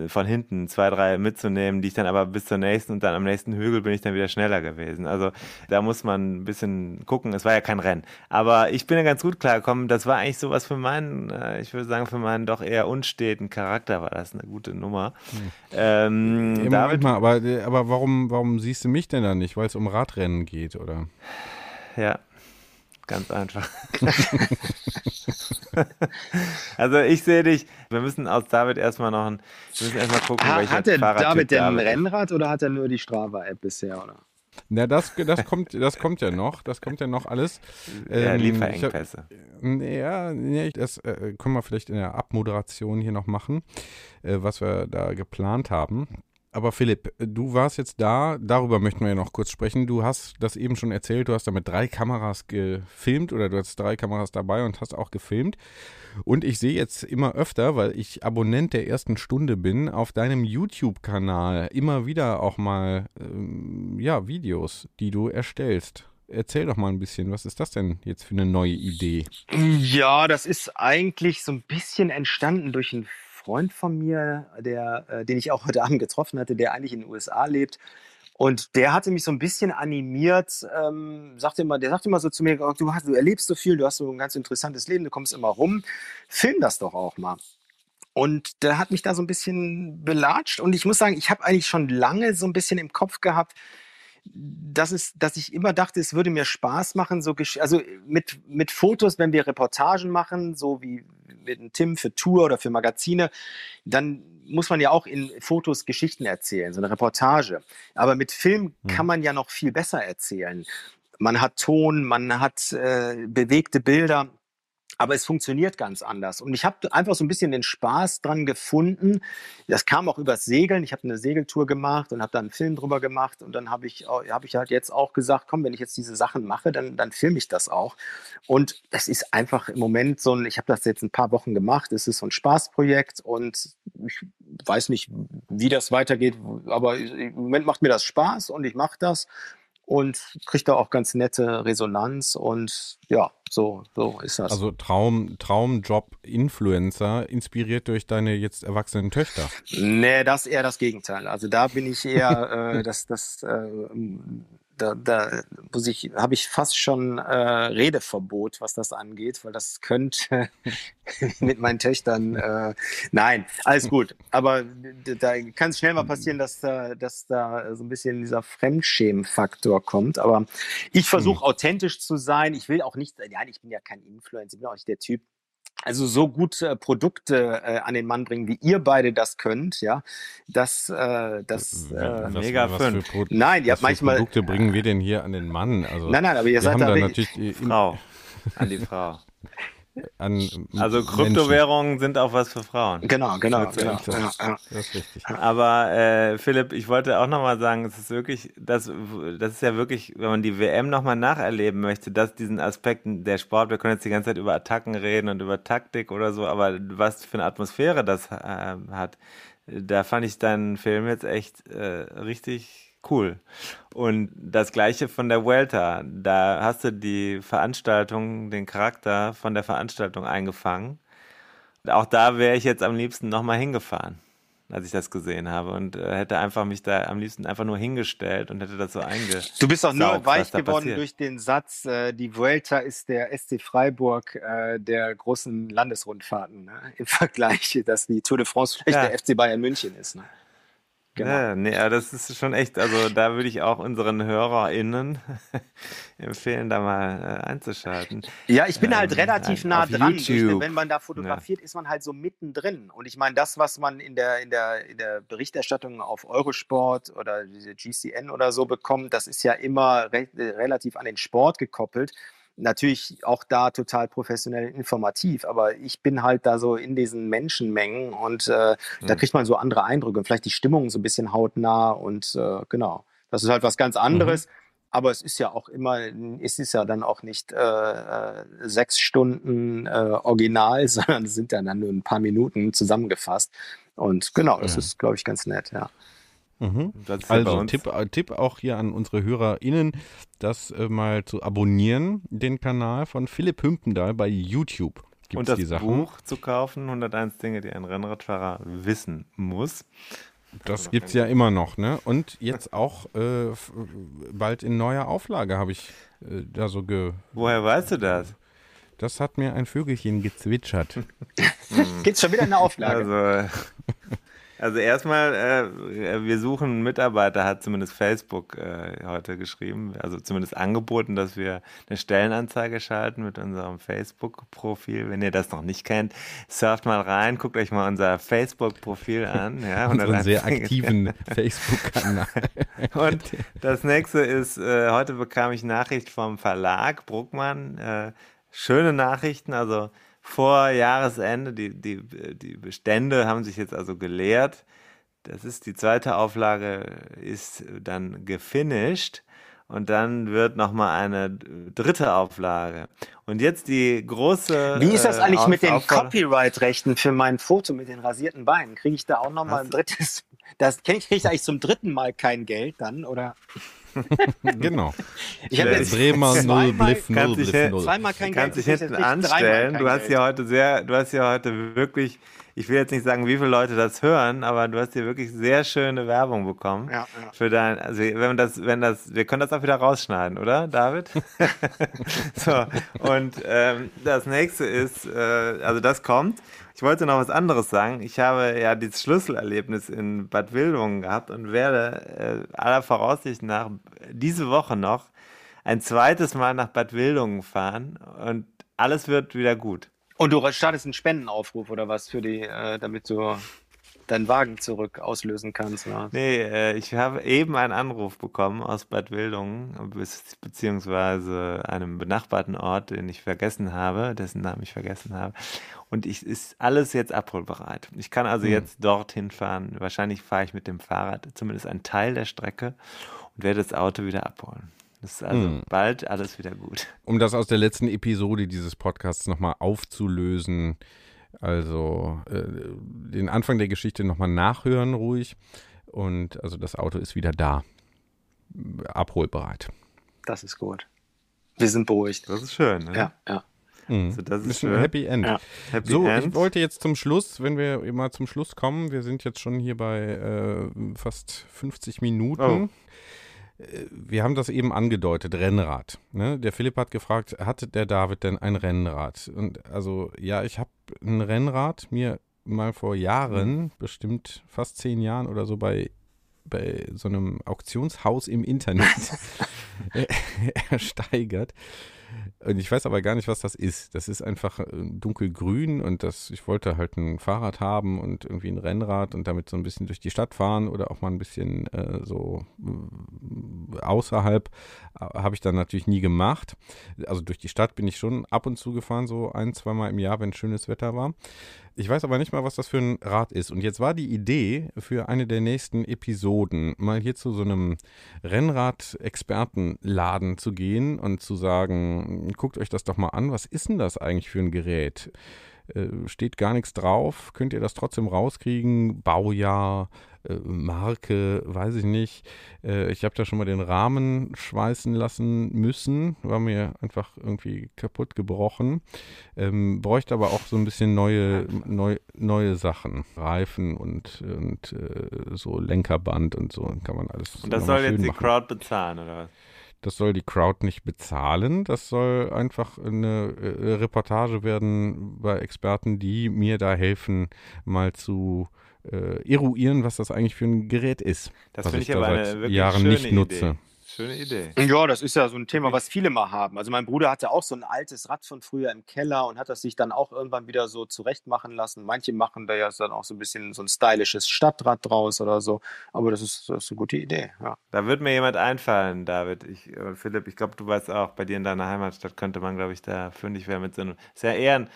von hinten zwei, drei mitzunehmen, die ich dann aber bis zur nächsten und dann am nächsten Hügel bin ich dann wieder schneller gewesen. Also da muss man ein bisschen gucken. Es war ja kein Rennen, aber ich bin ja ganz gut klargekommen. Das war eigentlich sowas für meinen, äh, ich würde sagen für meinen doch eher unsteten Charakter war das eine gute Nummer. Mhm. Ähm, David, mal, aber aber warum warum siehst du mich denn da nicht? Weil es um Radrennen Rennen geht, oder? Ja, ganz einfach. [laughs] [laughs] also ich sehe dich, wir müssen aus David erstmal noch ein, wir müssen erstmal gucken, ha, Hat der David denn ein Rennrad oder hat er nur die Strava-App bisher, oder? Na, das, das, kommt, das kommt ja noch, das kommt ja noch alles. Ja, ähm, Lieferengpässe. ja, ja, das äh, können wir vielleicht in der Abmoderation hier noch machen, äh, was wir da geplant haben. Aber Philipp, du warst jetzt da, darüber möchten wir ja noch kurz sprechen. Du hast das eben schon erzählt, du hast da mit drei Kameras gefilmt oder du hast drei Kameras dabei und hast auch gefilmt. Und ich sehe jetzt immer öfter, weil ich Abonnent der ersten Stunde bin, auf deinem YouTube-Kanal immer wieder auch mal ähm, ja, Videos, die du erstellst. Erzähl doch mal ein bisschen, was ist das denn jetzt für eine neue Idee? Ja, das ist eigentlich so ein bisschen entstanden durch ein Freund von mir, der, äh, den ich auch heute Abend getroffen hatte, der eigentlich in den USA lebt. Und der hatte mich so ein bisschen animiert, ähm, sagte immer, der sagte immer so zu mir, du, hast, du erlebst so viel, du hast so ein ganz interessantes Leben, du kommst immer rum, film das doch auch mal. Und der hat mich da so ein bisschen belatscht. Und ich muss sagen, ich habe eigentlich schon lange so ein bisschen im Kopf gehabt, dass, es, dass ich immer dachte, es würde mir Spaß machen, so also mit, mit Fotos, wenn wir Reportagen machen, so wie mit einem Tim für Tour oder für Magazine, dann muss man ja auch in Fotos Geschichten erzählen, so eine Reportage. Aber mit Film mhm. kann man ja noch viel besser erzählen. Man hat Ton, man hat äh, bewegte Bilder aber es funktioniert ganz anders. Und ich habe einfach so ein bisschen den Spaß dran gefunden. Das kam auch übers Segeln. Ich habe eine Segeltour gemacht und habe da einen Film drüber gemacht. Und dann habe ich, hab ich halt jetzt auch gesagt, komm, wenn ich jetzt diese Sachen mache, dann, dann filme ich das auch. Und es ist einfach im Moment so ein, ich habe das jetzt ein paar Wochen gemacht. Es ist so ein Spaßprojekt und ich weiß nicht, wie das weitergeht. Aber im Moment macht mir das Spaß und ich mache das und kriegt da auch ganz nette Resonanz und ja, so, so ist das. Also Traum, Traumjob Influencer, inspiriert durch deine jetzt erwachsenen Töchter? Nee, das eher das Gegenteil. Also da bin ich eher, [laughs] äh, das, das äh, da, da muss ich, habe ich fast schon äh, Redeverbot, was das angeht, weil das könnte [laughs] mit meinen Töchtern. Äh, nein, alles gut. Aber da kann es schnell mal passieren, dass da, dass da so ein bisschen dieser Fremdschämen-Faktor kommt. Aber ich versuche hm. authentisch zu sein. Ich will auch nicht, ja, ich bin ja kein Influencer, ich bin auch nicht der Typ, also so gute äh, Produkte äh, an den Mann bringen, wie ihr beide das könnt, ja, das, äh, das äh, mega fünf. Nein, habt manchmal. Produkte bringen wir denn hier an den Mann? Also, nein, nein, aber ihr seid da natürlich die Frau. An die Frau. [laughs] An also Kryptowährungen sind auch was für Frauen. Genau, genau. genau. Ja, ja. Das ist richtig. Aber äh, Philipp, ich wollte auch nochmal sagen, es ist wirklich, das, das ist ja wirklich, wenn man die WM nochmal nacherleben möchte, dass diesen Aspekten der Sport, wir können jetzt die ganze Zeit über Attacken reden und über Taktik oder so, aber was für eine Atmosphäre das äh, hat, da fand ich deinen Film jetzt echt äh, richtig cool. Und das gleiche von der Vuelta. Da hast du die Veranstaltung, den Charakter von der Veranstaltung eingefangen. Auch da wäre ich jetzt am liebsten nochmal hingefahren, als ich das gesehen habe. Und äh, hätte einfach mich da am liebsten einfach nur hingestellt und hätte das so einge. Du bist auch nur weich geworden durch den Satz, äh, die Vuelta ist der SC Freiburg äh, der großen Landesrundfahrten. Ne? Im Vergleich, dass die Tour de France vielleicht ja. der FC Bayern München ist. Ne? Genau. Ja, nee, aber das ist schon echt, also da würde ich auch unseren HörerInnen [laughs] empfehlen, da mal äh, einzuschalten. Ja, ich bin ähm, halt relativ nah dran. YouTube. Wenn man da fotografiert, ja. ist man halt so mittendrin. Und ich meine, das, was man in der, in der, in der Berichterstattung auf Eurosport oder diese GCN oder so bekommt, das ist ja immer re relativ an den Sport gekoppelt natürlich auch da total professionell informativ, aber ich bin halt da so in diesen Menschenmengen und äh, mhm. da kriegt man so andere Eindrücke und vielleicht die Stimmung so ein bisschen hautnah und äh, genau. Das ist halt was ganz anderes. Mhm. Aber es ist ja auch immer, es ist ja dann auch nicht äh, äh sechs Stunden äh, Original, [laughs] sondern es sind dann, dann nur ein paar Minuten zusammengefasst. Und genau, das ja. ist, glaube ich, ganz nett, ja. Mhm. Also Tipp, äh, Tipp auch hier an unsere HörerInnen, das äh, mal zu abonnieren, den Kanal von Philipp Hümpendahl bei YouTube. Gibt und es das die Sachen. Buch zu kaufen, 101 Dinge, die ein Rennradfahrer wissen muss. Das gibt es ja immer noch, ne? Und jetzt auch äh, bald in neuer Auflage habe ich äh, da so ge. Woher weißt du das? Das hat mir ein Vögelchen gezwitschert. [laughs] Gibt's schon wieder eine Auflage? Also, also erstmal, äh, wir suchen einen Mitarbeiter, hat zumindest Facebook äh, heute geschrieben, also zumindest angeboten, dass wir eine Stellenanzeige schalten mit unserem Facebook-Profil. Wenn ihr das noch nicht kennt, surft mal rein, guckt euch mal unser Facebook-Profil an. Ja, [laughs] Unseren sehr [laughs] 101 aktiven Facebook-Kanal. [laughs] Und das nächste ist, äh, heute bekam ich Nachricht vom Verlag Bruckmann. Äh, schöne Nachrichten, also vor Jahresende, die, die, die Bestände haben sich jetzt also geleert. Das ist die zweite Auflage, ist dann gefinisht. Und dann wird nochmal eine dritte Auflage. Und jetzt die große. Wie ist das äh, eigentlich mit den Copyright-Rechten für mein Foto mit den rasierten Beinen? Kriege ich da auch nochmal ein drittes? Das kriege ich, krieg ich eigentlich zum dritten Mal kein Geld dann? Oder? [laughs] genau. Ich habe Ja, jetzt Bremer null, zweimal, Bliff null, Bliff null. zweimal kein kannst dich hinten anstellen. Du hast Geld. ja heute sehr, du hast ja heute wirklich, ich will jetzt nicht sagen, wie viele Leute das hören, aber du hast hier wirklich sehr schöne Werbung bekommen. Ja, ja. Für dein, also wenn das, wenn das, wir können das auch wieder rausschneiden, oder, David? [laughs] [laughs] so, und ähm, das nächste ist, äh, also das kommt. Ich wollte noch was anderes sagen. Ich habe ja dieses Schlüsselerlebnis in Bad Wildungen gehabt und werde äh, aller Voraussicht nach diese Woche noch ein zweites Mal nach Bad Wildungen fahren und alles wird wieder gut. Und du startest einen Spendenaufruf oder was für die, äh, damit du deinen Wagen zurück auslösen kannst. Ne? Nee, äh, ich habe eben einen Anruf bekommen aus Bad Wildungen, bez- beziehungsweise einem benachbarten Ort, den ich vergessen habe, dessen Namen ich vergessen habe. Und ich ist alles jetzt abholbereit. Ich kann also jetzt dorthin fahren. Wahrscheinlich fahre ich mit dem Fahrrad zumindest einen Teil der Strecke und werde das Auto wieder abholen. Das ist also bald alles wieder gut. Um das aus der letzten Episode dieses Podcasts nochmal aufzulösen, also äh, den Anfang der Geschichte nochmal nachhören ruhig. Und also das Auto ist wieder da. Abholbereit. Das ist gut. Wir sind beruhigt. Das ist schön. Ne? Ja, ja. Also das ist schön. Happy End. Ja. Happy so, End. ich wollte jetzt zum Schluss, wenn wir mal zum Schluss kommen, wir sind jetzt schon hier bei äh, fast 50 Minuten. Äh, Wir haben das eben angedeutet, Rennrad. Ne? Der Philipp hat gefragt, hatte der David denn ein Rennrad? Und also, ja, ich habe ein Rennrad mir mal vor Jahren, bestimmt fast zehn Jahren oder so bei, bei so einem Auktionshaus im Internet [laughs] [laughs] ersteigert. Und ich weiß aber gar nicht, was das ist. Das ist einfach äh, dunkelgrün und das, ich wollte halt ein Fahrrad haben und irgendwie ein Rennrad und damit so ein bisschen durch die Stadt fahren oder auch mal ein bisschen äh, so äh, außerhalb. Äh, Habe ich dann natürlich nie gemacht. Also durch die Stadt bin ich schon ab und zu gefahren, so ein, zweimal im Jahr, wenn schönes Wetter war. Ich weiß aber nicht mal, was das für ein Rad ist. Und jetzt war die Idee für eine der nächsten Episoden, mal hier zu so einem Rennrad-Expertenladen zu gehen und zu sagen, guckt euch das doch mal an, was ist denn das eigentlich für ein Gerät? Äh, steht gar nichts drauf, könnt ihr das trotzdem rauskriegen? Baujahr, äh, Marke, weiß ich nicht. Äh, ich habe da schon mal den Rahmen schweißen lassen müssen, war mir einfach irgendwie kaputt gebrochen. Ähm, bräuchte aber auch so ein bisschen neue, neu, neue Sachen. Reifen und, und so Lenkerband und so kann man alles. Und das soll jetzt die machen. Crowd bezahlen, oder was? Das soll die Crowd nicht bezahlen. Das soll einfach eine äh, Reportage werden bei Experten, die mir da helfen, mal zu äh, eruieren, was das eigentlich für ein Gerät ist. Das finde ich da aber seit eine wirklich Jahren schöne nicht Idee. nutze. Schöne Idee. Ja, das ist ja so ein Thema, was viele mal haben. Also mein Bruder hatte auch so ein altes Rad von früher im Keller und hat das sich dann auch irgendwann wieder so zurecht machen lassen. Manche machen da ja dann auch so ein bisschen so ein stylisches Stadtrad draus oder so. Aber das ist, das ist eine gute Idee, ja. Da wird mir jemand einfallen, David. Ich, Philipp, ich glaube, du weißt auch, bei dir in deiner Heimatstadt könnte man, glaube ich, da fündig werden mit so einem. Ist ja eher ein,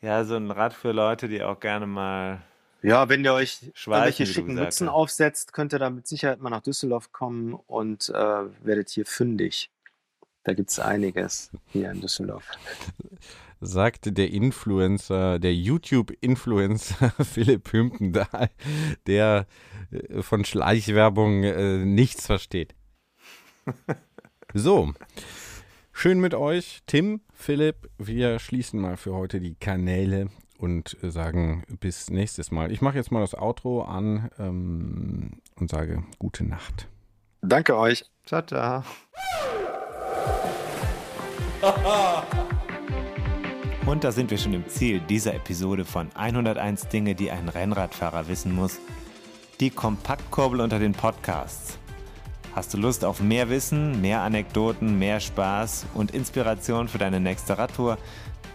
ja, so ein Rad für Leute, die auch gerne mal. Ja, wenn ihr euch Schweifen, irgendwelche schicken Mützen hast. aufsetzt, könnt ihr da mit Sicherheit mal nach Düsseldorf kommen und äh, werdet hier fündig. Da gibt es einiges hier in Düsseldorf. sagte der Influencer, der YouTube-Influencer [laughs] Philipp Hümpendahl, der äh, von Schleichwerbung äh, nichts versteht. So, schön mit euch. Tim, Philipp, wir schließen mal für heute die Kanäle und sagen bis nächstes Mal. Ich mache jetzt mal das Outro an ähm, und sage gute Nacht. Danke euch. Ciao, ciao. [laughs] Und da sind wir schon im Ziel dieser Episode von 101 Dinge, die ein Rennradfahrer wissen muss. Die Kompaktkurbel unter den Podcasts. Hast du Lust auf mehr Wissen, mehr Anekdoten, mehr Spaß und Inspiration für deine nächste Radtour?